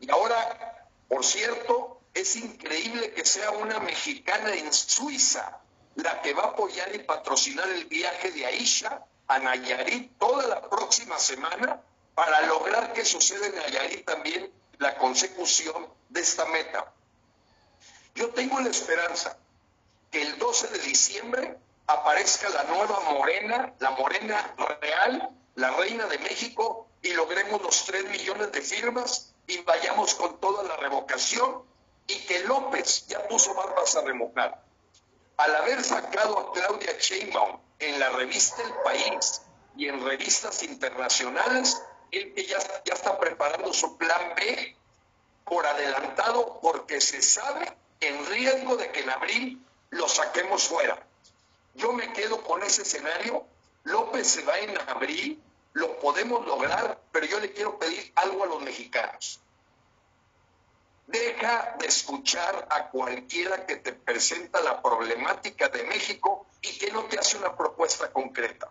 Y ahora, por cierto, Es increíble que sea una mexicana en Suiza la que va a apoyar y patrocinar el viaje de Aisha a Nayarit toda la próxima semana para lograr que suceda en Nayarit también la consecución de esta meta. Yo tengo la esperanza que el 12 de diciembre aparezca la nueva morena, la morena real, la reina de México, y logremos los 3 millones de firmas y vayamos con toda la revocación y que López ya puso barbas a remojar. Al haber sacado a Claudia Sheinbaum en la revista El País y en revistas internacionales, él ya, ya está preparando su plan B por adelantado porque se sabe en riesgo de que en abril lo saquemos fuera. Yo me quedo con ese escenario. López se va en abril, lo podemos lograr, pero yo le quiero pedir algo a los mexicanos. Deja de escuchar a cualquiera que te presenta la problemática de México y que no te hace una propuesta concreta.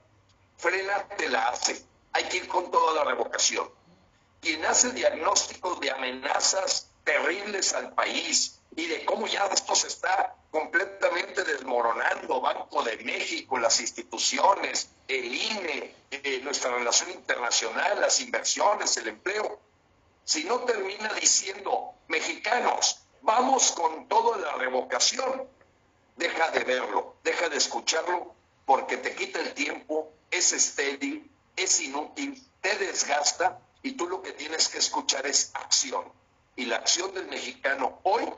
Frena te la hace. Hay que ir con toda la revocación. Quien hace diagnósticos de amenazas terribles al país y de cómo ya esto se está completamente desmoronando, Banco de México, las instituciones, el INE, eh, nuestra relación internacional, las inversiones, el empleo. Si no termina diciendo, mexicanos, vamos con toda la revocación, deja de verlo, deja de escucharlo, porque te quita el tiempo, es estéril, es inútil, te desgasta y tú lo que tienes que escuchar es acción. Y la acción del mexicano hoy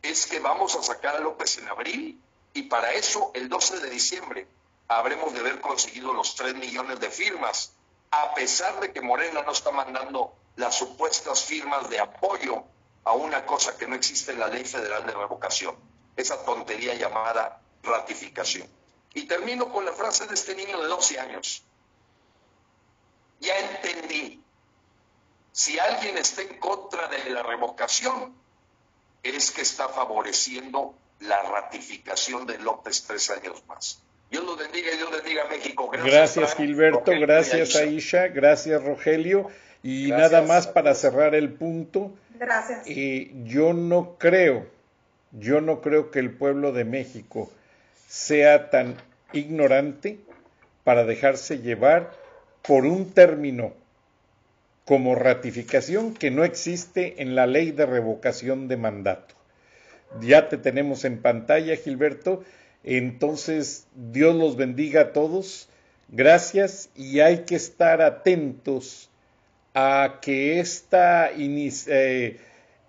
es que vamos a sacar a López en abril y para eso el 12 de diciembre habremos de haber conseguido los 3 millones de firmas, a pesar de que Morena no está mandando las supuestas firmas de apoyo a una cosa que no existe en la ley federal de revocación, esa tontería llamada ratificación. Y termino con la frase de este niño de 12 años. Ya entendí, si alguien está en contra de la revocación, es que está favoreciendo la ratificación de López tres años más. Dios lo bendiga y Dios bendiga a México. Gracias, Gilberto, gracias Aisha, gracias Rogelio. Y nada más para cerrar el punto. Gracias. Eh, yo no creo, yo no creo que el pueblo de México sea tan ignorante para dejarse llevar por un término como ratificación que no existe en la ley de revocación de mandato. Ya te tenemos en pantalla, Gilberto. Entonces, Dios los bendiga a todos. Gracias y hay que estar atentos a que esta eh,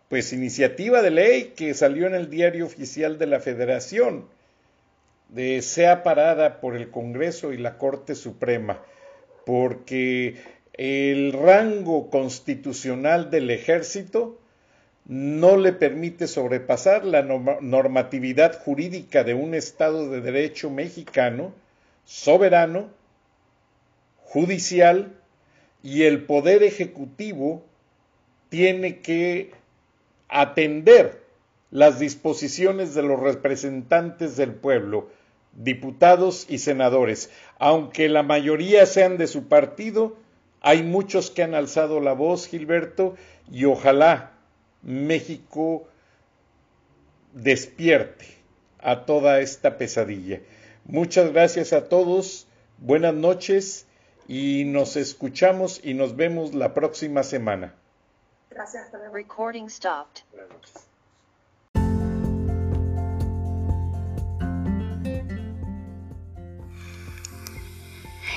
pues, iniciativa de ley que salió en el diario oficial de la Federación de, sea parada por el Congreso y la Corte Suprema, porque el rango constitucional del ejército no le permite sobrepasar la normatividad jurídica de un Estado de Derecho mexicano, soberano, judicial, y el Poder Ejecutivo tiene que atender las disposiciones de los representantes del pueblo, diputados y senadores. Aunque la mayoría sean de su partido, hay muchos que han alzado la voz, Gilberto, y ojalá México despierte a toda esta pesadilla. Muchas gracias a todos, buenas noches y nos escuchamos y nos vemos la próxima semana. Gracias. Recording stopped.